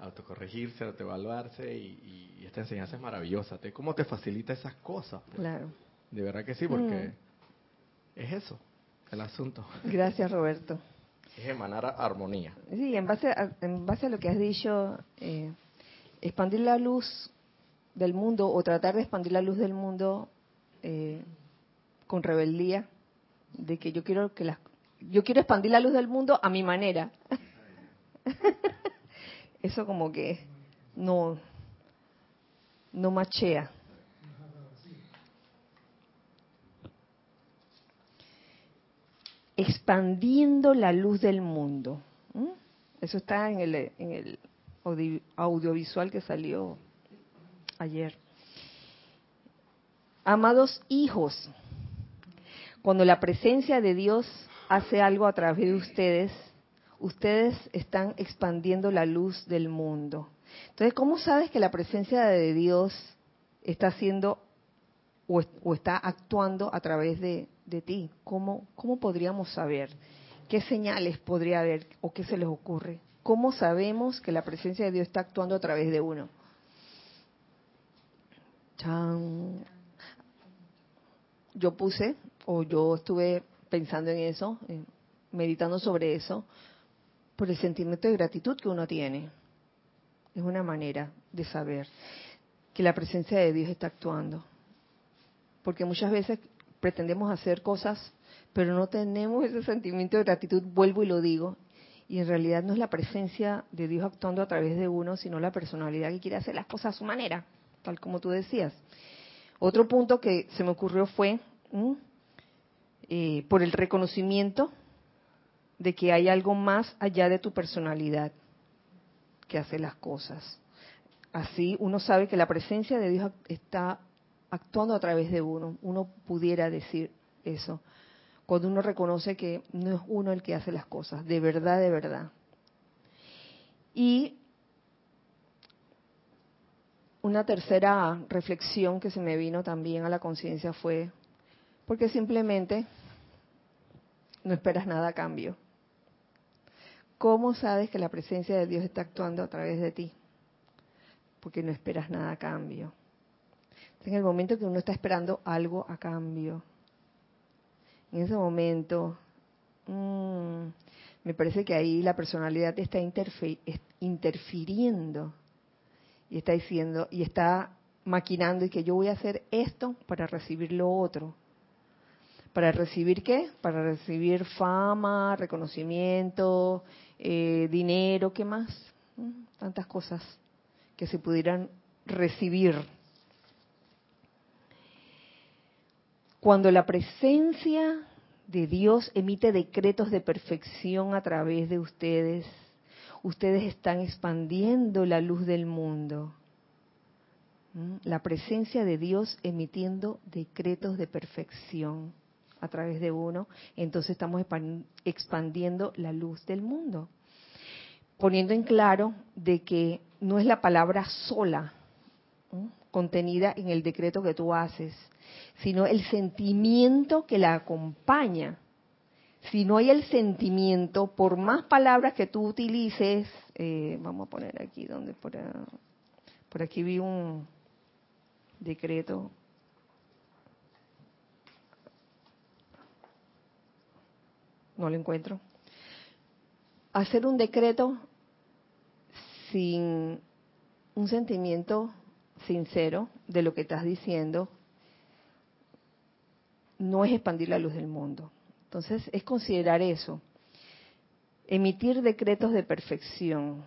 Speaker 3: autocorregirse, autoevaluarse y, y, esta enseñanza es maravillosa. ¿Cómo te facilita esas cosas? Pues?
Speaker 1: Claro.
Speaker 3: De verdad que sí, porque mm. es eso, el asunto.
Speaker 1: Gracias, Roberto.
Speaker 3: Es emanar armonía.
Speaker 1: Sí, en base a, en base a lo que has dicho, eh, expandir la luz del mundo o tratar de expandir la luz del mundo eh, con rebeldía, de que yo quiero que las yo quiero expandir la luz del mundo a mi manera. Eso como que no no machea. Expandiendo la luz del mundo. Eso está en el, en el audiovisual que salió ayer. Amados hijos, cuando la presencia de Dios hace algo a través de ustedes, ustedes están expandiendo la luz del mundo. Entonces, ¿cómo sabes que la presencia de Dios está haciendo o, está actuando a través de, ti? ¿Cómo, ¿Cómo podríamos saber? ¿Qué señales podría haber o qué se les ocurre? ¿Cómo sabemos que la presencia de Dios está actuando a través de uno? Yo puse, o yo estuve pensando en eso, meditando sobre eso, por el sentimiento de gratitud que uno tiene. Es una manera de saber que la presencia de Dios está actuando. Porque muchas veces pretendemos hacer cosas, pero no tenemos ese sentimiento de gratitud, vuelvo y lo digo, y en realidad no es la presencia de Dios actuando a través de uno, sino la personalidad que quiere hacer las cosas a su manera, tal como tú decías. Otro punto que se me ocurrió fue eh, por el reconocimiento de que hay algo más allá de tu personalidad que hace las cosas. Así uno sabe que la presencia de Dios está actuando a través de uno. Uno pudiera decir eso cuando uno reconoce que no es uno el que hace las cosas, de verdad, de verdad. Y una tercera reflexión que se me vino también a la conciencia fue, porque simplemente no esperas nada a cambio. ¿Cómo sabes que la presencia de Dios está actuando a través de ti? Porque no esperas nada a cambio. En el momento que uno está esperando algo a cambio, en ese momento, mm, me parece que ahí la personalidad está interfiriendo y está diciendo, y está maquinando y que yo voy a hacer esto para recibir lo otro. ¿Para recibir qué? Para recibir fama, reconocimiento, eh, dinero, ¿qué más? Mm, tantas cosas que se pudieran recibir Cuando la presencia de Dios emite decretos de perfección a través de ustedes, ustedes están expandiendo la luz del mundo. ¿Mm? La presencia de Dios emitiendo decretos de perfección a través de uno, entonces estamos expandiendo la luz del mundo. Poniendo en claro de que no es la palabra sola contenida en el decreto que tú haces, sino el sentimiento que la acompaña. Si no hay el sentimiento, por más palabras que tú utilices, eh, vamos a poner aquí donde por, por aquí vi un decreto. No lo encuentro. Hacer un decreto sin un sentimiento sincero de lo que estás diciendo, no es expandir la luz del mundo. Entonces, es considerar eso. Emitir decretos de perfección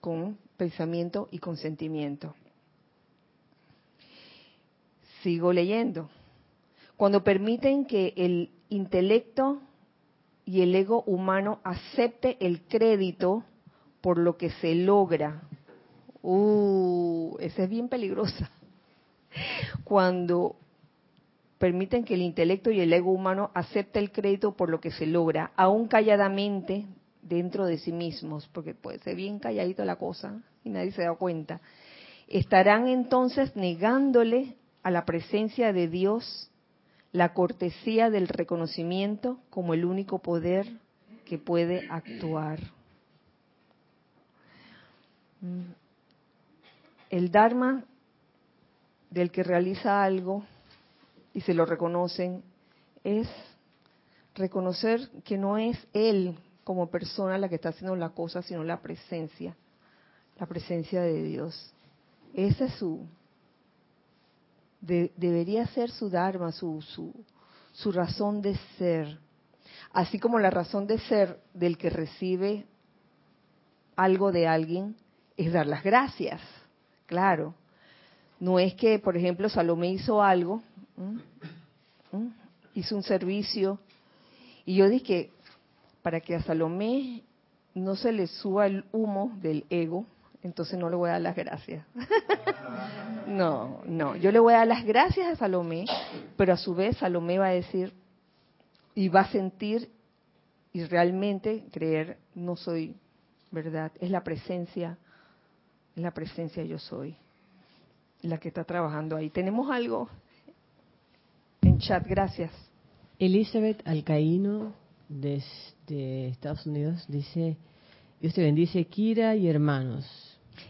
Speaker 1: con pensamiento y consentimiento. Sigo leyendo. Cuando permiten que el intelecto y el ego humano acepte el crédito por lo que se logra. Uh, esa es bien peligrosa. Cuando permiten que el intelecto y el ego humano acepte el crédito por lo que se logra, aún calladamente dentro de sí mismos, porque puede ser bien calladito la cosa y nadie se da cuenta, estarán entonces negándole a la presencia de Dios la cortesía del reconocimiento como el único poder que puede actuar. Mm. El Dharma del que realiza algo y se lo reconocen es reconocer que no es él como persona la que está haciendo la cosa, sino la presencia, la presencia de Dios. Ese es su, debería ser su Dharma, su, su, su razón de ser. Así como la razón de ser del que recibe algo de alguien es dar las gracias, claro. No es que, por ejemplo, Salomé hizo algo, hizo un servicio, y yo dije, para que a Salomé no se le suba el humo del ego, entonces no le voy a dar las gracias. no, no, yo le voy a dar las gracias a Salomé, pero a su vez Salomé va a decir y va a sentir y realmente creer, no soy verdad, es la presencia, es la presencia yo soy, la que está trabajando ahí. Tenemos algo en chat, gracias.
Speaker 2: Elizabeth Alcaíno desde Estados Unidos dice, Dios te bendice, Kira y hermanos.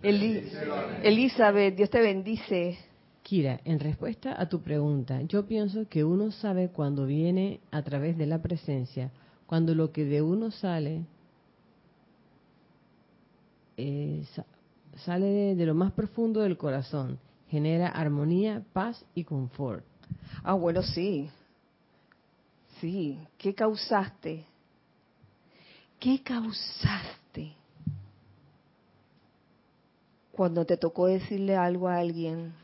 Speaker 1: Elizabeth, Dios te bendice.
Speaker 2: Kira, en respuesta a tu pregunta, yo pienso que uno sabe cuando viene a través de la presencia, cuando lo que de uno sale eh, sale de, lo más profundo del corazón, genera armonía, paz y confort.
Speaker 1: Ah, bueno, sí. Sí. ¿Qué causaste? ¿Qué causaste? Cuando te tocó decirle algo a alguien,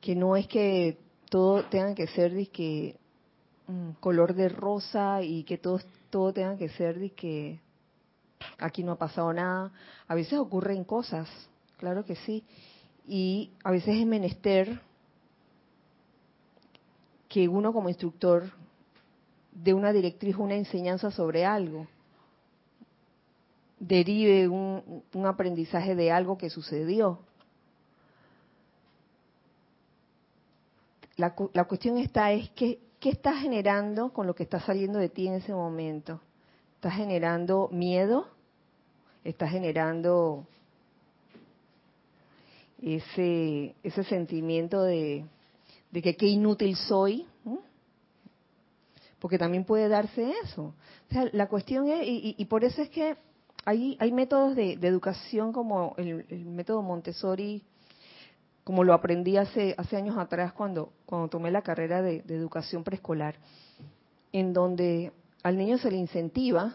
Speaker 1: que no es que todo tenga que ser de que mm, color de rosa y que todo, todo tenga que ser de que aquí no ha pasado nada. A veces ocurren cosas, claro que sí. Y a veces es menester que uno como instructor de una directriz una enseñanza sobre algo, derive un, un aprendizaje de algo que sucedió. La, la, cuestión está es que, ¿qué estás generando con lo que está saliendo de ti en ese momento? ¿Estás generando miedo? ¿Estás generando ese, ese sentimiento de, de que qué inútil soy? porque también puede darse eso. O sea, la cuestión es, y, por eso es que hay, hay métodos de, educación como el, método Montessori, como lo aprendí hace, hace años atrás cuando, cuando tomé la carrera de, educación preescolar, en donde al niño se le incentiva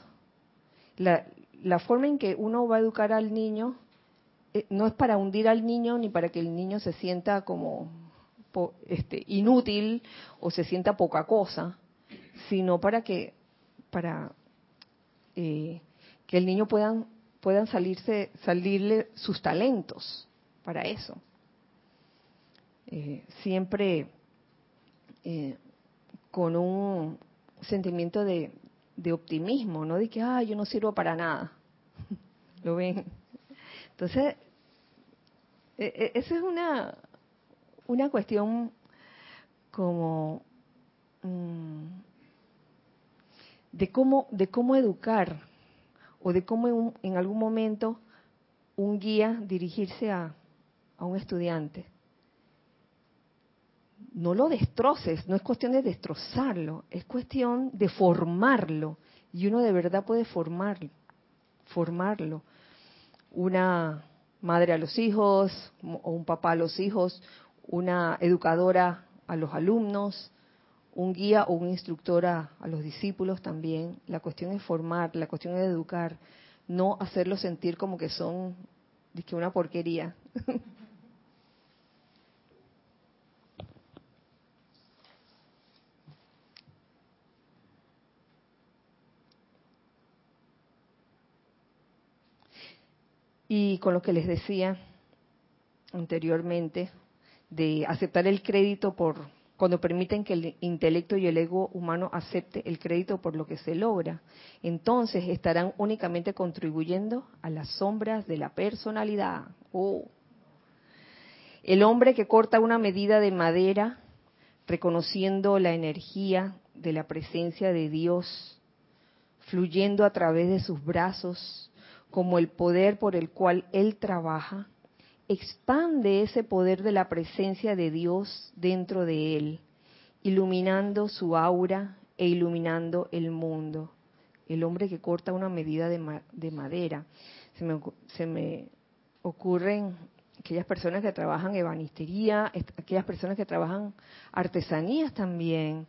Speaker 1: la, la forma en que uno va a educar al niño no es para hundir al niño ni para que el niño se sienta como este, inútil o se sienta poca cosa, sino para que para eh, que el niño puedan puedan salirse salirle sus talentos para eso. Eh, siempre eh, con un sentimiento de, de, optimismo no de que ah yo no sirvo para nada lo ven entonces e, e, esa es una una cuestión como mm, de cómo, de cómo educar o de cómo en, algún momento un guía dirigirse a, a un estudiante. No lo destroces, no es cuestión de destrozarlo, es cuestión de formarlo. Y uno de verdad puede formarlo, formarlo. Una madre a los hijos, o un papá a los hijos, una educadora a los alumnos, un guía o un instructor a, los discípulos también. La cuestión es formar, la cuestión es educar, no hacerlos sentir como que son que una porquería. y con lo que les decía anteriormente, de aceptar el crédito por cuando permiten que el intelecto y el ego humano acepte el crédito por lo que se logra, entonces estarán únicamente contribuyendo a las sombras de la personalidad. Oh. El hombre que corta una medida de madera, reconociendo la energía de la presencia de Dios, fluyendo a través de sus brazos, como el poder por el cual Él trabaja, expande ese poder de la presencia de Dios dentro de Él, iluminando su aura e iluminando el mundo. El hombre que corta una medida de, madera. Se me, se me ocurren aquellas personas que trabajan ebanistería, aquellas personas que trabajan artesanías también.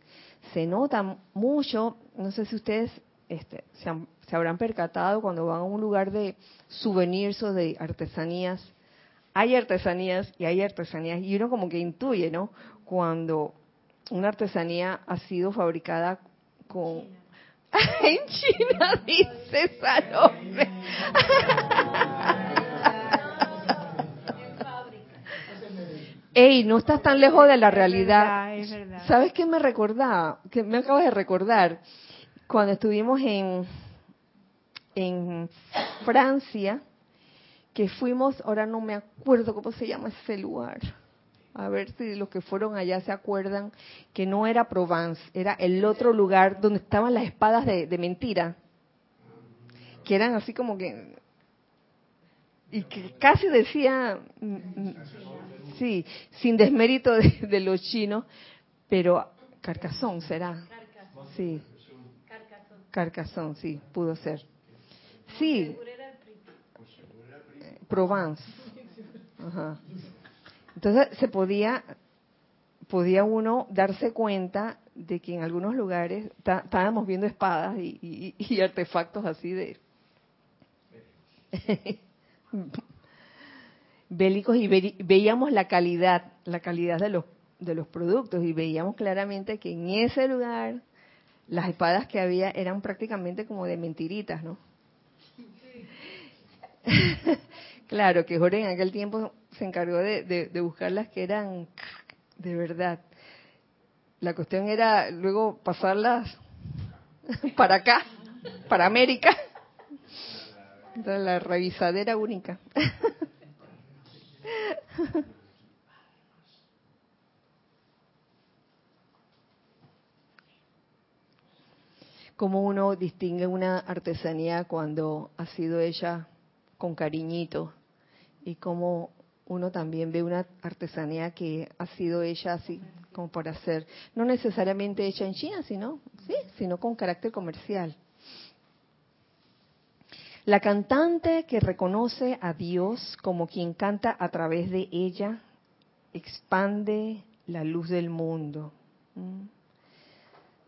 Speaker 1: Se nota mucho, no sé si ustedes este, se, habrán percatado cuando van a un lugar de souvenirs o de artesanías. Hay artesanías y hay artesanías y uno como que intuye, ¿no? Cuando una artesanía ha sido fabricada con... en China, dice Salome. Ey, no estás tan lejos de la realidad. ¿Sabes qué me recordaba? Que me acabas de recordar cuando estuvimos en, Francia, que fuimos, ahora no me acuerdo cómo se llama ese lugar. A ver si los que fueron allá se acuerdan que no era Provence, era el otro lugar donde estaban las espadas de, mentira, que eran así como que y que casi decía, sí, sin desmérito de, de los chinos, pero Carcasón será, sí, Carcassonne, sí, pudo ser. Sí. Provence. Entonces se podía, podía uno darse cuenta de que en algunos lugares estábamos viendo espadas y, artefactos así de bélicos y veíamos la calidad, la calidad de los de los productos y veíamos claramente que en ese lugar las espadas que había eran prácticamente como de mentiritas, ¿no? claro, que Jorge en aquel tiempo se encargó de, buscar las que eran de verdad. La cuestión era luego pasarlas para acá, para América. la revisadera única. cómo uno distingue una artesanía cuando ha sido hecha con cariñito y cómo uno también ve una artesanía que ha sido hecha así como para hacer, no necesariamente hecha en China, sino, sí, sino con carácter comercial. La cantante que reconoce a Dios como quien canta a través de ella expande la luz del mundo. ¿Mm?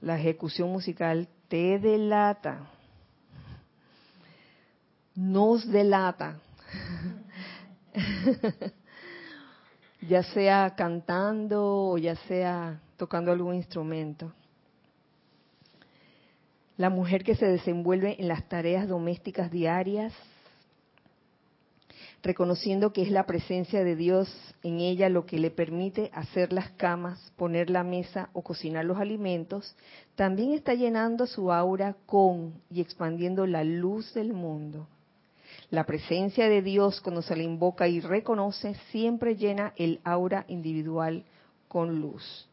Speaker 1: La ejecución musical te delata, nos delata, ya sea cantando o ya sea tocando algún instrumento. La mujer que se desenvuelve en las tareas domésticas diarias reconociendo que es la presencia de Dios en ella lo que le permite hacer las camas, poner la mesa o cocinar los alimentos, también está llenando su aura con y expandiendo la luz del mundo. La presencia de Dios cuando se le invoca y reconoce siempre llena el aura individual con luz.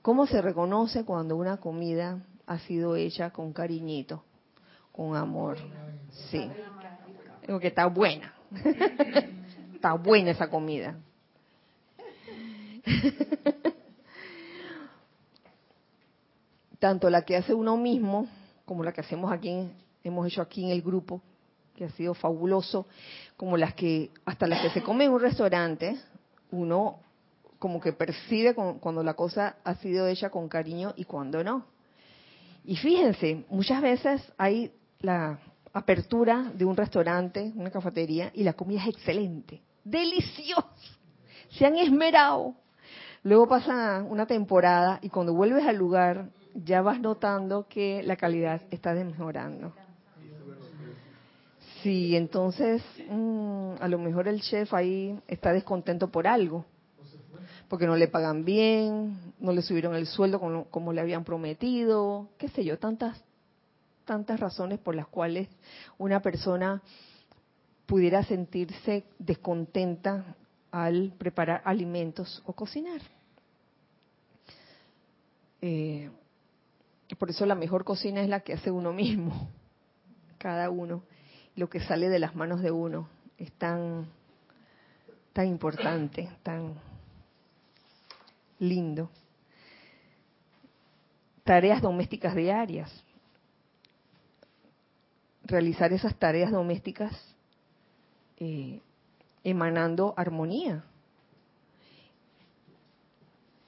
Speaker 1: ¿Cómo se reconoce cuando una comida ha sido hecha con cariñito, con amor? Sí. Digo que está buena. Está buena esa comida. Tanto la que hace uno mismo como la que hacemos aquí, hemos hecho aquí en el grupo, que ha sido fabuloso, como las que, hasta las que se come en un restaurante, uno como que percibe cuando la cosa ha sido hecha con cariño y cuando no. Y fíjense, muchas veces hay la, apertura de un restaurante, una cafetería, y la comida es excelente, deliciosa. Se han esmerado. Luego pasa una temporada y cuando vuelves al lugar ya vas notando que la calidad está mejorando. Sí, entonces mm, a lo mejor el chef ahí está descontento por algo, porque no le pagan bien, no le subieron el sueldo como le habían prometido, qué sé yo, tantas tantas razones por las cuales una persona pudiera sentirse descontenta al preparar alimentos o cocinar. Eh, por eso la mejor cocina es la que hace uno mismo, cada uno. lo que sale de las manos de uno es tan, tan importante, tan lindo. Tareas domésticas diarias. Realizar esas tareas domésticas eh, emanando armonía.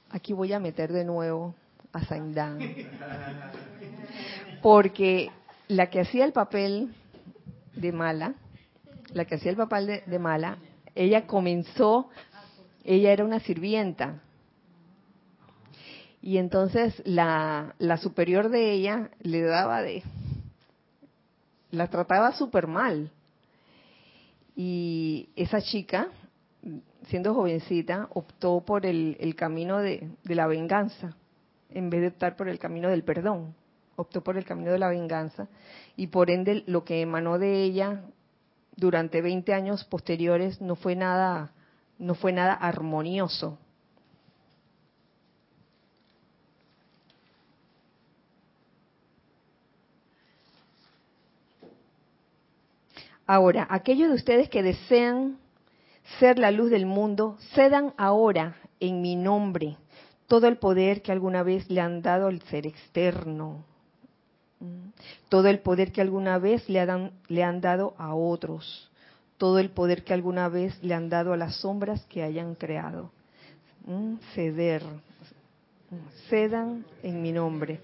Speaker 1: Aquí voy a meter de nuevo a Saindán. Porque la que hacía el papel de mala, la que hacía el papel de, mala, ella comenzó, ella era una sirvienta. Y entonces la, la superior de ella le daba de, la trataba súper mal. Y esa chica, siendo jovencita, optó por el, camino de, de la venganza, en vez de optar por el camino del perdón optó por el camino de la venganza y por ende lo que emanó de ella durante 20 años posteriores no fue nada no fue nada armonioso. Ahora, aquellos de ustedes que desean ser la luz del mundo, cedan ahora en mi nombre todo el poder que alguna vez le han dado al ser externo, todo el poder que alguna vez le han, le han dado a otros, todo el poder que alguna vez le han dado a las sombras que hayan creado. Ceder, cedan en mi nombre.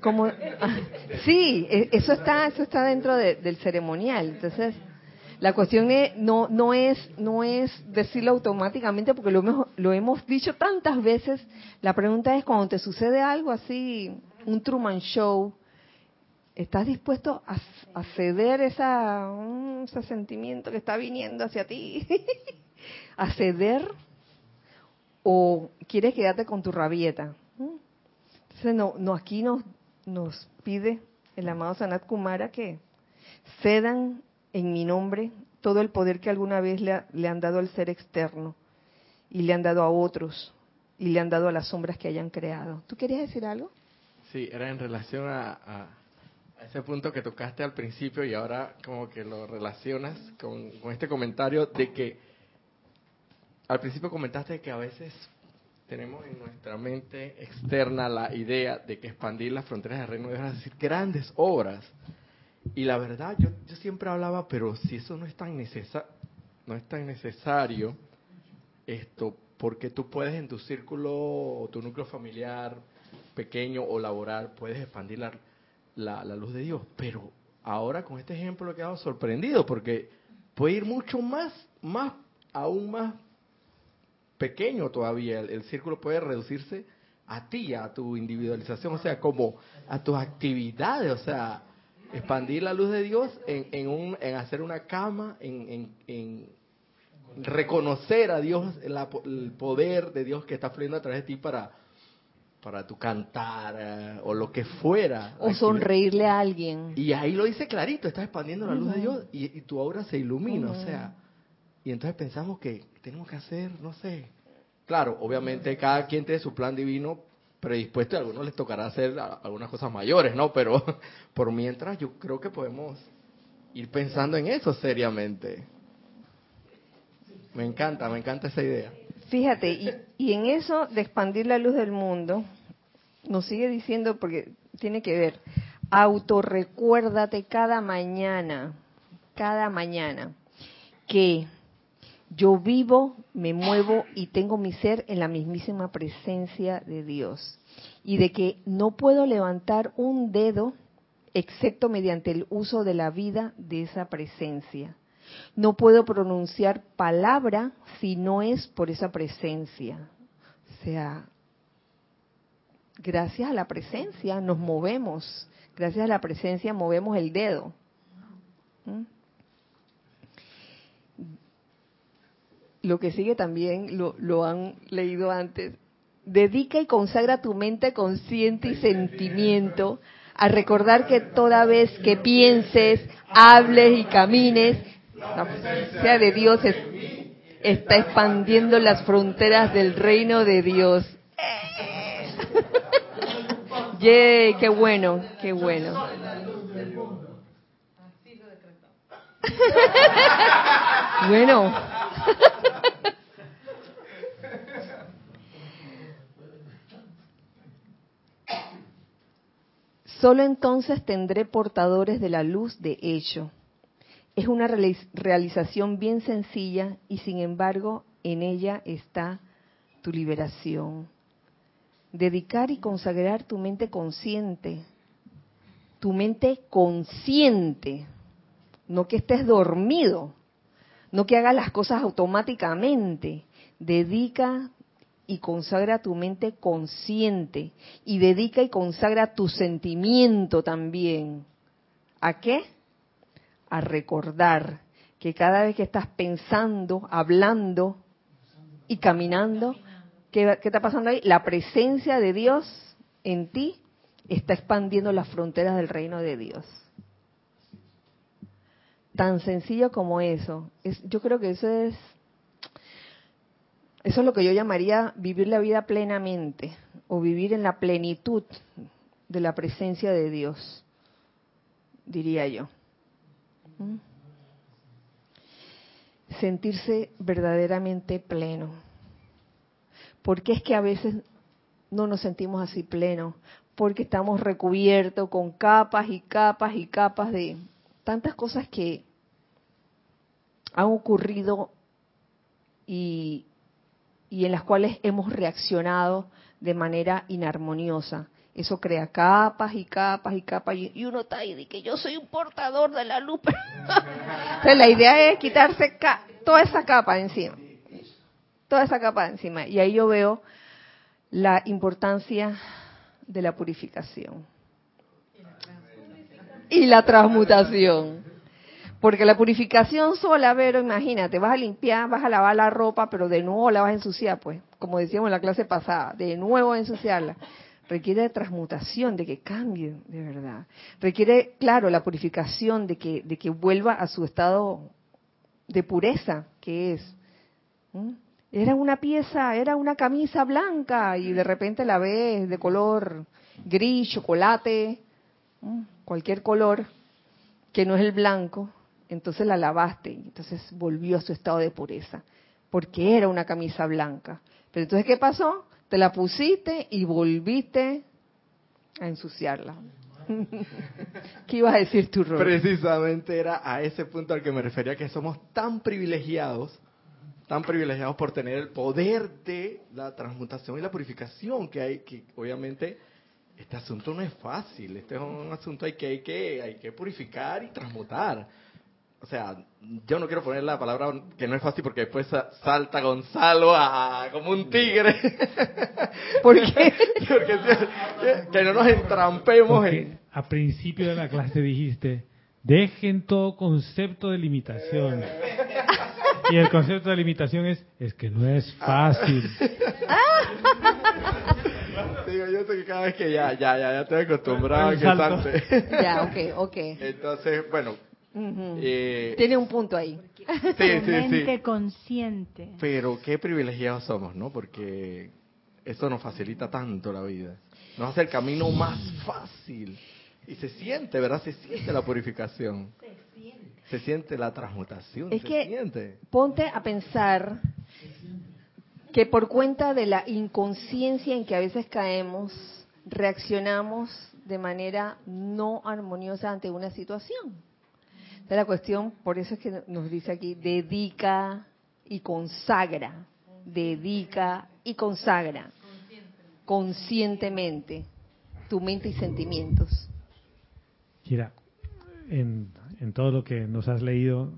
Speaker 1: Como, ah, sí, e, eso está, eso está dentro del ceremonial. Entonces, la cuestión no, no, es, no es decirlo automáticamente porque lo hemos, lo hemos dicho tantas veces. La pregunta es cuando te sucede algo así, un Truman Show, ¿Estás dispuesto a, ceder esa, mm, ese sentimiento que está viniendo hacia ti? ¿A ceder? ¿O quieres quedarte con tu rabieta? ¿Mm? Entonces, no, no aquí nos, nos pide el amado Sanat Kumara que cedan en mi nombre todo el poder que alguna vez le, le han dado al ser externo y le han dado a otros y le han dado a las sombras que hayan creado. ¿Tú querías decir algo?
Speaker 3: Sí, era en relación a ese punto que tocaste al principio y ahora como que lo relacionas con, este comentario de que al principio comentaste que a veces tenemos en nuestra mente externa la idea de que expandir las fronteras del reino de es decir grandes obras. Y la verdad, yo, yo siempre hablaba, pero si eso no es tan necesario, no es tan necesario, esto, porque tú puedes en tu círculo o tu núcleo familiar pequeño o laboral, puedes expandir la, la, luz de Dios. Pero ahora con este ejemplo he quedado sorprendido porque puede ir mucho más, más, aún más pequeño todavía. El, círculo puede reducirse a ti, a tu individualización, o sea, como a tus actividades, o sea, expandir la luz de Dios en, en, un, en hacer una cama, en, en, reconocer a Dios, el poder de Dios que está fluyendo a través de ti para para tu cantar eh, o lo que fuera.
Speaker 1: O sonreírle a alguien.
Speaker 3: Y ahí lo dice clarito, estás expandiendo la luz de Dios y, tu aura se ilumina, o sea. Y entonces pensamos que tenemos que hacer, no sé. Claro, obviamente cada quien tiene su plan divino predispuesto y a algunos les tocará hacer algunas cosas mayores, ¿no? Pero por mientras yo creo que podemos ir pensando en eso seriamente. Me encanta, me encanta esa idea.
Speaker 1: Fíjate, y, y en eso de expandir la luz del mundo, nos sigue diciendo, porque tiene que ver, autorrecuérdate cada mañana, cada mañana, que yo vivo, me muevo y tengo mi ser en la mismísima presencia de Dios. Y de que no puedo levantar un dedo excepto mediante el uso de la vida de esa presencia. No puedo pronunciar palabra si no es por esa presencia. O sea, gracias a la presencia nos movemos. Gracias a la presencia movemos el dedo. ¿Mm? Lo que sigue también lo, lo han leído antes. Dedica y consagra tu mente consciente y sentimiento a recordar que toda vez que pienses, hables y camines, la presencia de Dios está expandiendo las fronteras del reino de Dios. ¡Yay! ¡Qué bueno! ¡Qué bueno! bueno. Solo entonces tendré portadores de la luz de hecho. Es una realización bien sencilla y sin embargo en ella está tu liberación. Dedicar y consagrar tu mente consciente, tu mente consciente, no que estés dormido, no que hagas las cosas automáticamente. Dedica y consagra tu mente consciente y dedica y consagra tu sentimiento también. ¿A qué? A recordar que cada vez que estás pensando, hablando y caminando, ¿qué, está pasando ahí? La presencia de Dios en ti está expandiendo las fronteras del reino de Dios. Tan sencillo como eso. Es, yo creo que eso es eso es lo que yo llamaría vivir la vida plenamente o vivir en la plenitud de la presencia de Dios, diría yo. ¿Mm? Sentirse verdaderamente pleno. Porque es que a veces no nos sentimos así plenos, porque estamos recubiertos con capas y capas y capas de tantas cosas que han ocurrido y, y en las cuales hemos reaccionado de manera inarmoniosa. Eso crea capas y capas y capas y uno está ahí de que yo soy un portador de la luz. La idea es quitarse toda esa capa encima. Toda esa capa encima. Y ahí yo veo la importancia de la purificación. Y la transmutación. Porque la purificación sola, pero imagínate, vas a limpiar, vas a lavar la ropa, pero de nuevo la vas a ensuciar, pues, como decíamos en la clase pasada, de nuevo a ensuciarla. Requiere de transmutación, de que cambie de verdad. Requiere, claro, la purificación de que, de que vuelva a su estado de pureza, que es. Era una pieza, era una camisa blanca y de repente la ves de color gris, chocolate, cualquier color que no es el blanco entonces la lavaste entonces volvió a su estado de pureza, porque era una camisa blanca. Pero entonces, ¿qué pasó? Te la pusiste y volviste a ensuciarla. ¿Qué ibas a decir tú, Robert?
Speaker 3: Precisamente era a ese punto al que me refería, que somos tan privilegiados, tan privilegiados por tener el poder de la transmutación y la purificación que hay, que obviamente este asunto no es fácil, este es un asunto hay que, hay que, hay que purificar y transmutar o sea, yo no quiero poner la palabra que no es fácil porque después salta Gonzalo a, como un tigre.
Speaker 1: ¿Por qué?
Speaker 3: porque que, no nos entrampemos en...
Speaker 4: A principio de la clase dijiste, dejen todo concepto de limitación. Y el concepto de limitación es, es que no es fácil.
Speaker 3: Digo, yo sé que cada vez que ya, ya, ya, ya estoy acostumbrado a que salte.
Speaker 1: Ya, ok, ok.
Speaker 3: Entonces, bueno,
Speaker 1: eh, Tiene un punto ahí.
Speaker 5: Sí, mente consciente.
Speaker 3: Pero qué privilegiados somos, ¿no? Porque eso nos facilita tanto la vida. Nos hace el camino más fácil. Y se siente, ¿verdad? Se siente la purificación. Se siente. Se siente la transmutación.
Speaker 1: Es
Speaker 3: se
Speaker 1: que
Speaker 3: siente.
Speaker 1: ponte a pensar que por cuenta de la inconsciencia en que a veces caemos, reaccionamos de manera no armoniosa ante una situación de la cuestión, por eso es que nos dice aquí, dedica y consagra, dedica y consagra conscientemente tu mente y sentimientos.
Speaker 4: Mira, en, en todo lo que nos has leído,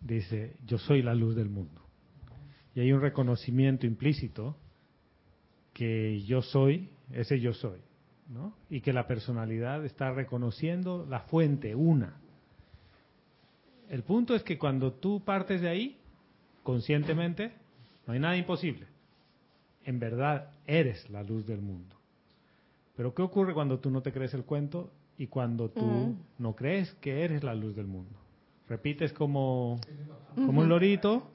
Speaker 4: dice, yo soy la luz del mundo. Y hay un reconocimiento implícito que yo soy, ese yo soy, ¿no? Y que la personalidad está reconociendo la fuente, una, el punto es que cuando tú partes de ahí, conscientemente, no hay nada imposible. En verdad, eres la luz del mundo. Pero ¿qué ocurre cuando tú no te crees el cuento y cuando tú mm. no crees que eres la luz del mundo? Repites como, como un lorito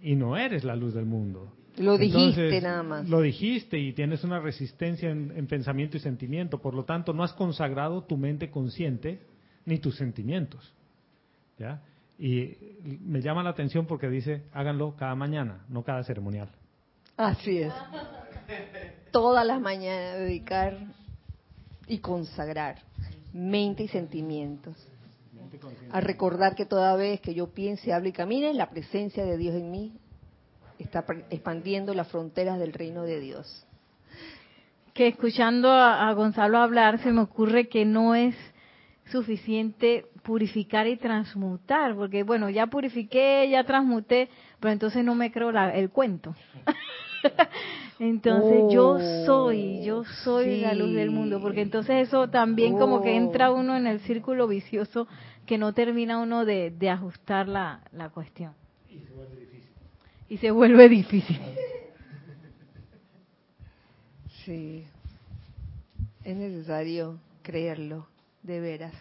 Speaker 4: y no eres la luz del mundo.
Speaker 1: Lo dijiste nada más.
Speaker 4: Lo dijiste y tienes una resistencia en, pensamiento y sentimiento. Por lo tanto, no has consagrado tu mente consciente ni tus sentimientos. ¿Ya? Y me llama la atención porque dice, háganlo cada mañana, no cada ceremonial.
Speaker 1: Así es. Todas las mañanas dedicar y consagrar mente y sentimientos. A recordar que toda vez que yo piense, hable y camine, la presencia de Dios en mí está expandiendo las fronteras del reino de Dios.
Speaker 5: Que escuchando a, Gonzalo hablar se me ocurre que no es suficiente purificar y transmutar, porque bueno, ya purifiqué, ya transmuté, pero entonces no me creo el cuento. entonces yo oh, soy, yo soy la luz del mundo, porque entonces eso también como que entra oh. uno en el círculo vicioso que no termina uno de, ajustar la, la cuestión. Y se vuelve difícil. Y se vuelve difícil.
Speaker 1: Sí, es necesario creerlo, de veras.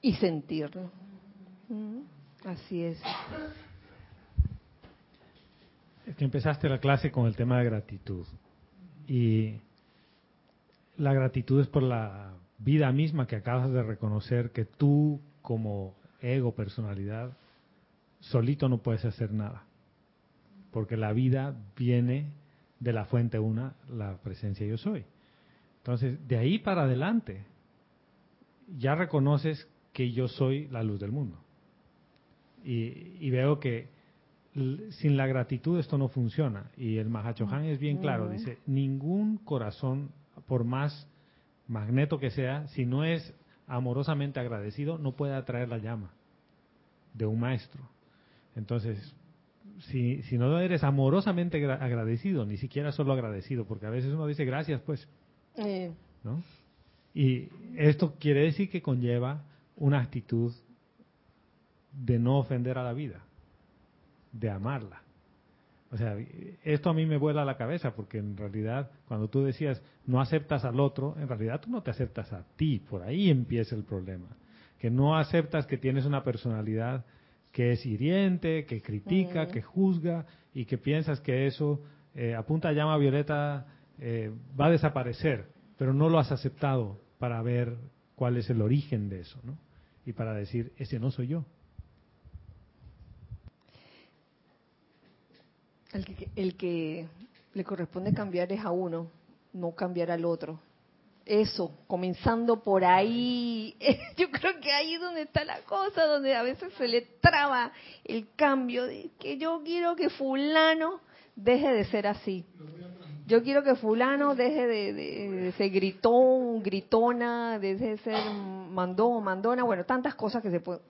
Speaker 1: Y sentirlo. Así es.
Speaker 4: Es que empezaste la clase con el tema de gratitud. Y la gratitud es por la vida misma que acabas de reconocer que tú como ego, personalidad, solito no puedes hacer nada. Porque la vida viene de la fuente una, la presencia yo soy. Entonces, de ahí para adelante, ya reconoces que yo soy la luz del mundo. Y, veo que sin la gratitud esto no funciona. Y el Mahachohan es bien claro, dice, ningún corazón, por más magneto que sea, si no es amorosamente agradecido, no puede atraer la llama de un maestro. Entonces, si, si no eres amorosamente agradecido, ni siquiera solo agradecido, porque a veces uno dice gracias, pues, ¿no? Y esto quiere decir que conlleva una actitud de no ofender a la vida, de amarla. O sea, esto a mí me vuela la cabeza porque en realidad cuando tú decías no aceptas al otro, en realidad tú no te aceptas a ti, por ahí empieza el problema. Que no aceptas que tienes una personalidad que es hiriente, que critica, que juzga y que piensas que eso eh, a punta llama violeta eh, va a desaparecer, pero no lo has aceptado para ver cuál es el origen de eso, ¿no? Y para decir, ese no soy yo.
Speaker 1: El que, el que le corresponde cambiar es a uno, no cambiar al otro. Eso, comenzando por ahí, yo creo que ahí es donde está la cosa, donde a veces se le traba el cambio de que yo quiero que fulano deje de ser así. Yo quiero que fulano deje de, de, ser gritón, gritona, deje de ser mandón, mandona, bueno, tantas cosas que se pueden...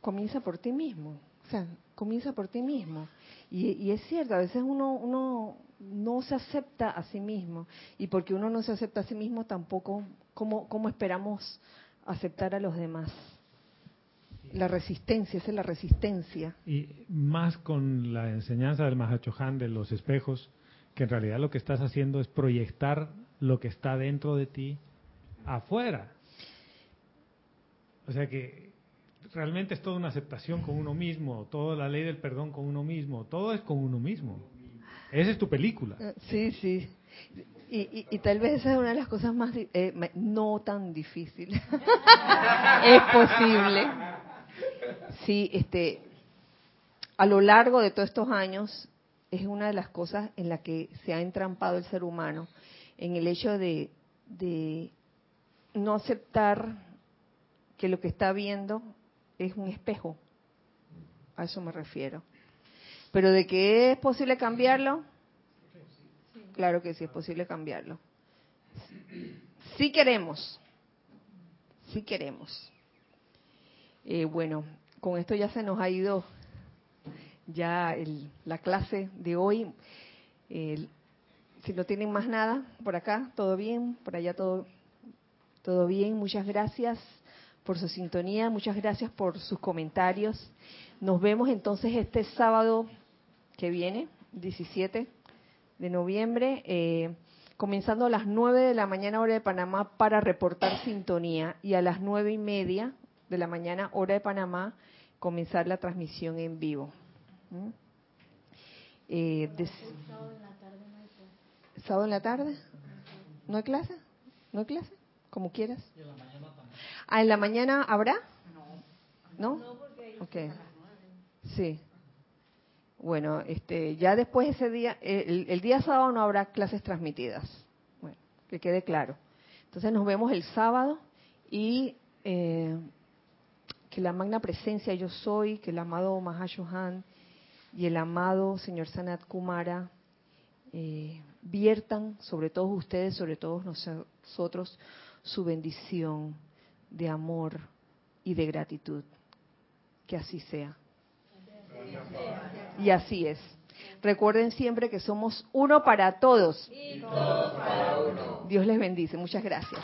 Speaker 1: Comienza por ti mismo, o sea, comienza por ti mismo. Y, es cierto, a veces uno, uno no se acepta a sí mismo. Y porque uno no se acepta a sí mismo, tampoco, ¿cómo, cómo esperamos aceptar a los demás? La resistencia, esa es la resistencia.
Speaker 4: Y más con la enseñanza del Mahachohan de los espejos, que en realidad lo que estás haciendo es proyectar lo que está dentro de ti afuera. O sea que realmente es toda una aceptación con uno mismo, toda la ley del perdón con uno mismo, todo es con uno mismo. Esa es tu película. Eh,
Speaker 1: sí, sí. Y, tal vez esa es una de las cosas más, eh, no tan difícil. es posible. Sí, este, a lo largo de todos estos años es una de las cosas en la que se ha entrampado el ser humano, en el hecho de, no aceptar que lo que está viendo es un espejo. A eso me refiero. Pero de que es posible cambiarlo, claro que sí es posible cambiarlo. Sí queremos, sí queremos. Eh, bueno, con esto ya se nos ha ido ya la clase de hoy. si no tienen más nada por acá, todo bien, por allá todo, todo bien. Muchas gracias por su sintonía, muchas gracias por sus comentarios. Nos vemos entonces este sábado que viene, 17 de noviembre, eh, comenzando a las 9 de la mañana hora de Panamá para reportar sintonía y a las nueve y media de la mañana hora de Panamá comenzar la transmisión en vivo. ¿Mm? Eh, ¿Sábado en la tarde? ¿No hay clase? ¿No hay clase? Como quieras. Y la mañana también. Ah, ¿en la mañana habrá? No. ¿No? Ok. Sí. Bueno, este, ya después ese día, el, el, día sábado no habrá clases transmitidas. Bueno, que quede claro. Entonces nos vemos el sábado y eh, que la magna presencia yo soy, que el amado Mahashohan y el amado señor Sanat Kumara eh, viertan sobre todos ustedes, sobre todos nosotros, su bendición de amor y de gratitud. Que así sea. Y así es. Recuerden siempre que somos uno para todos. Dios les bendice. Muchas gracias.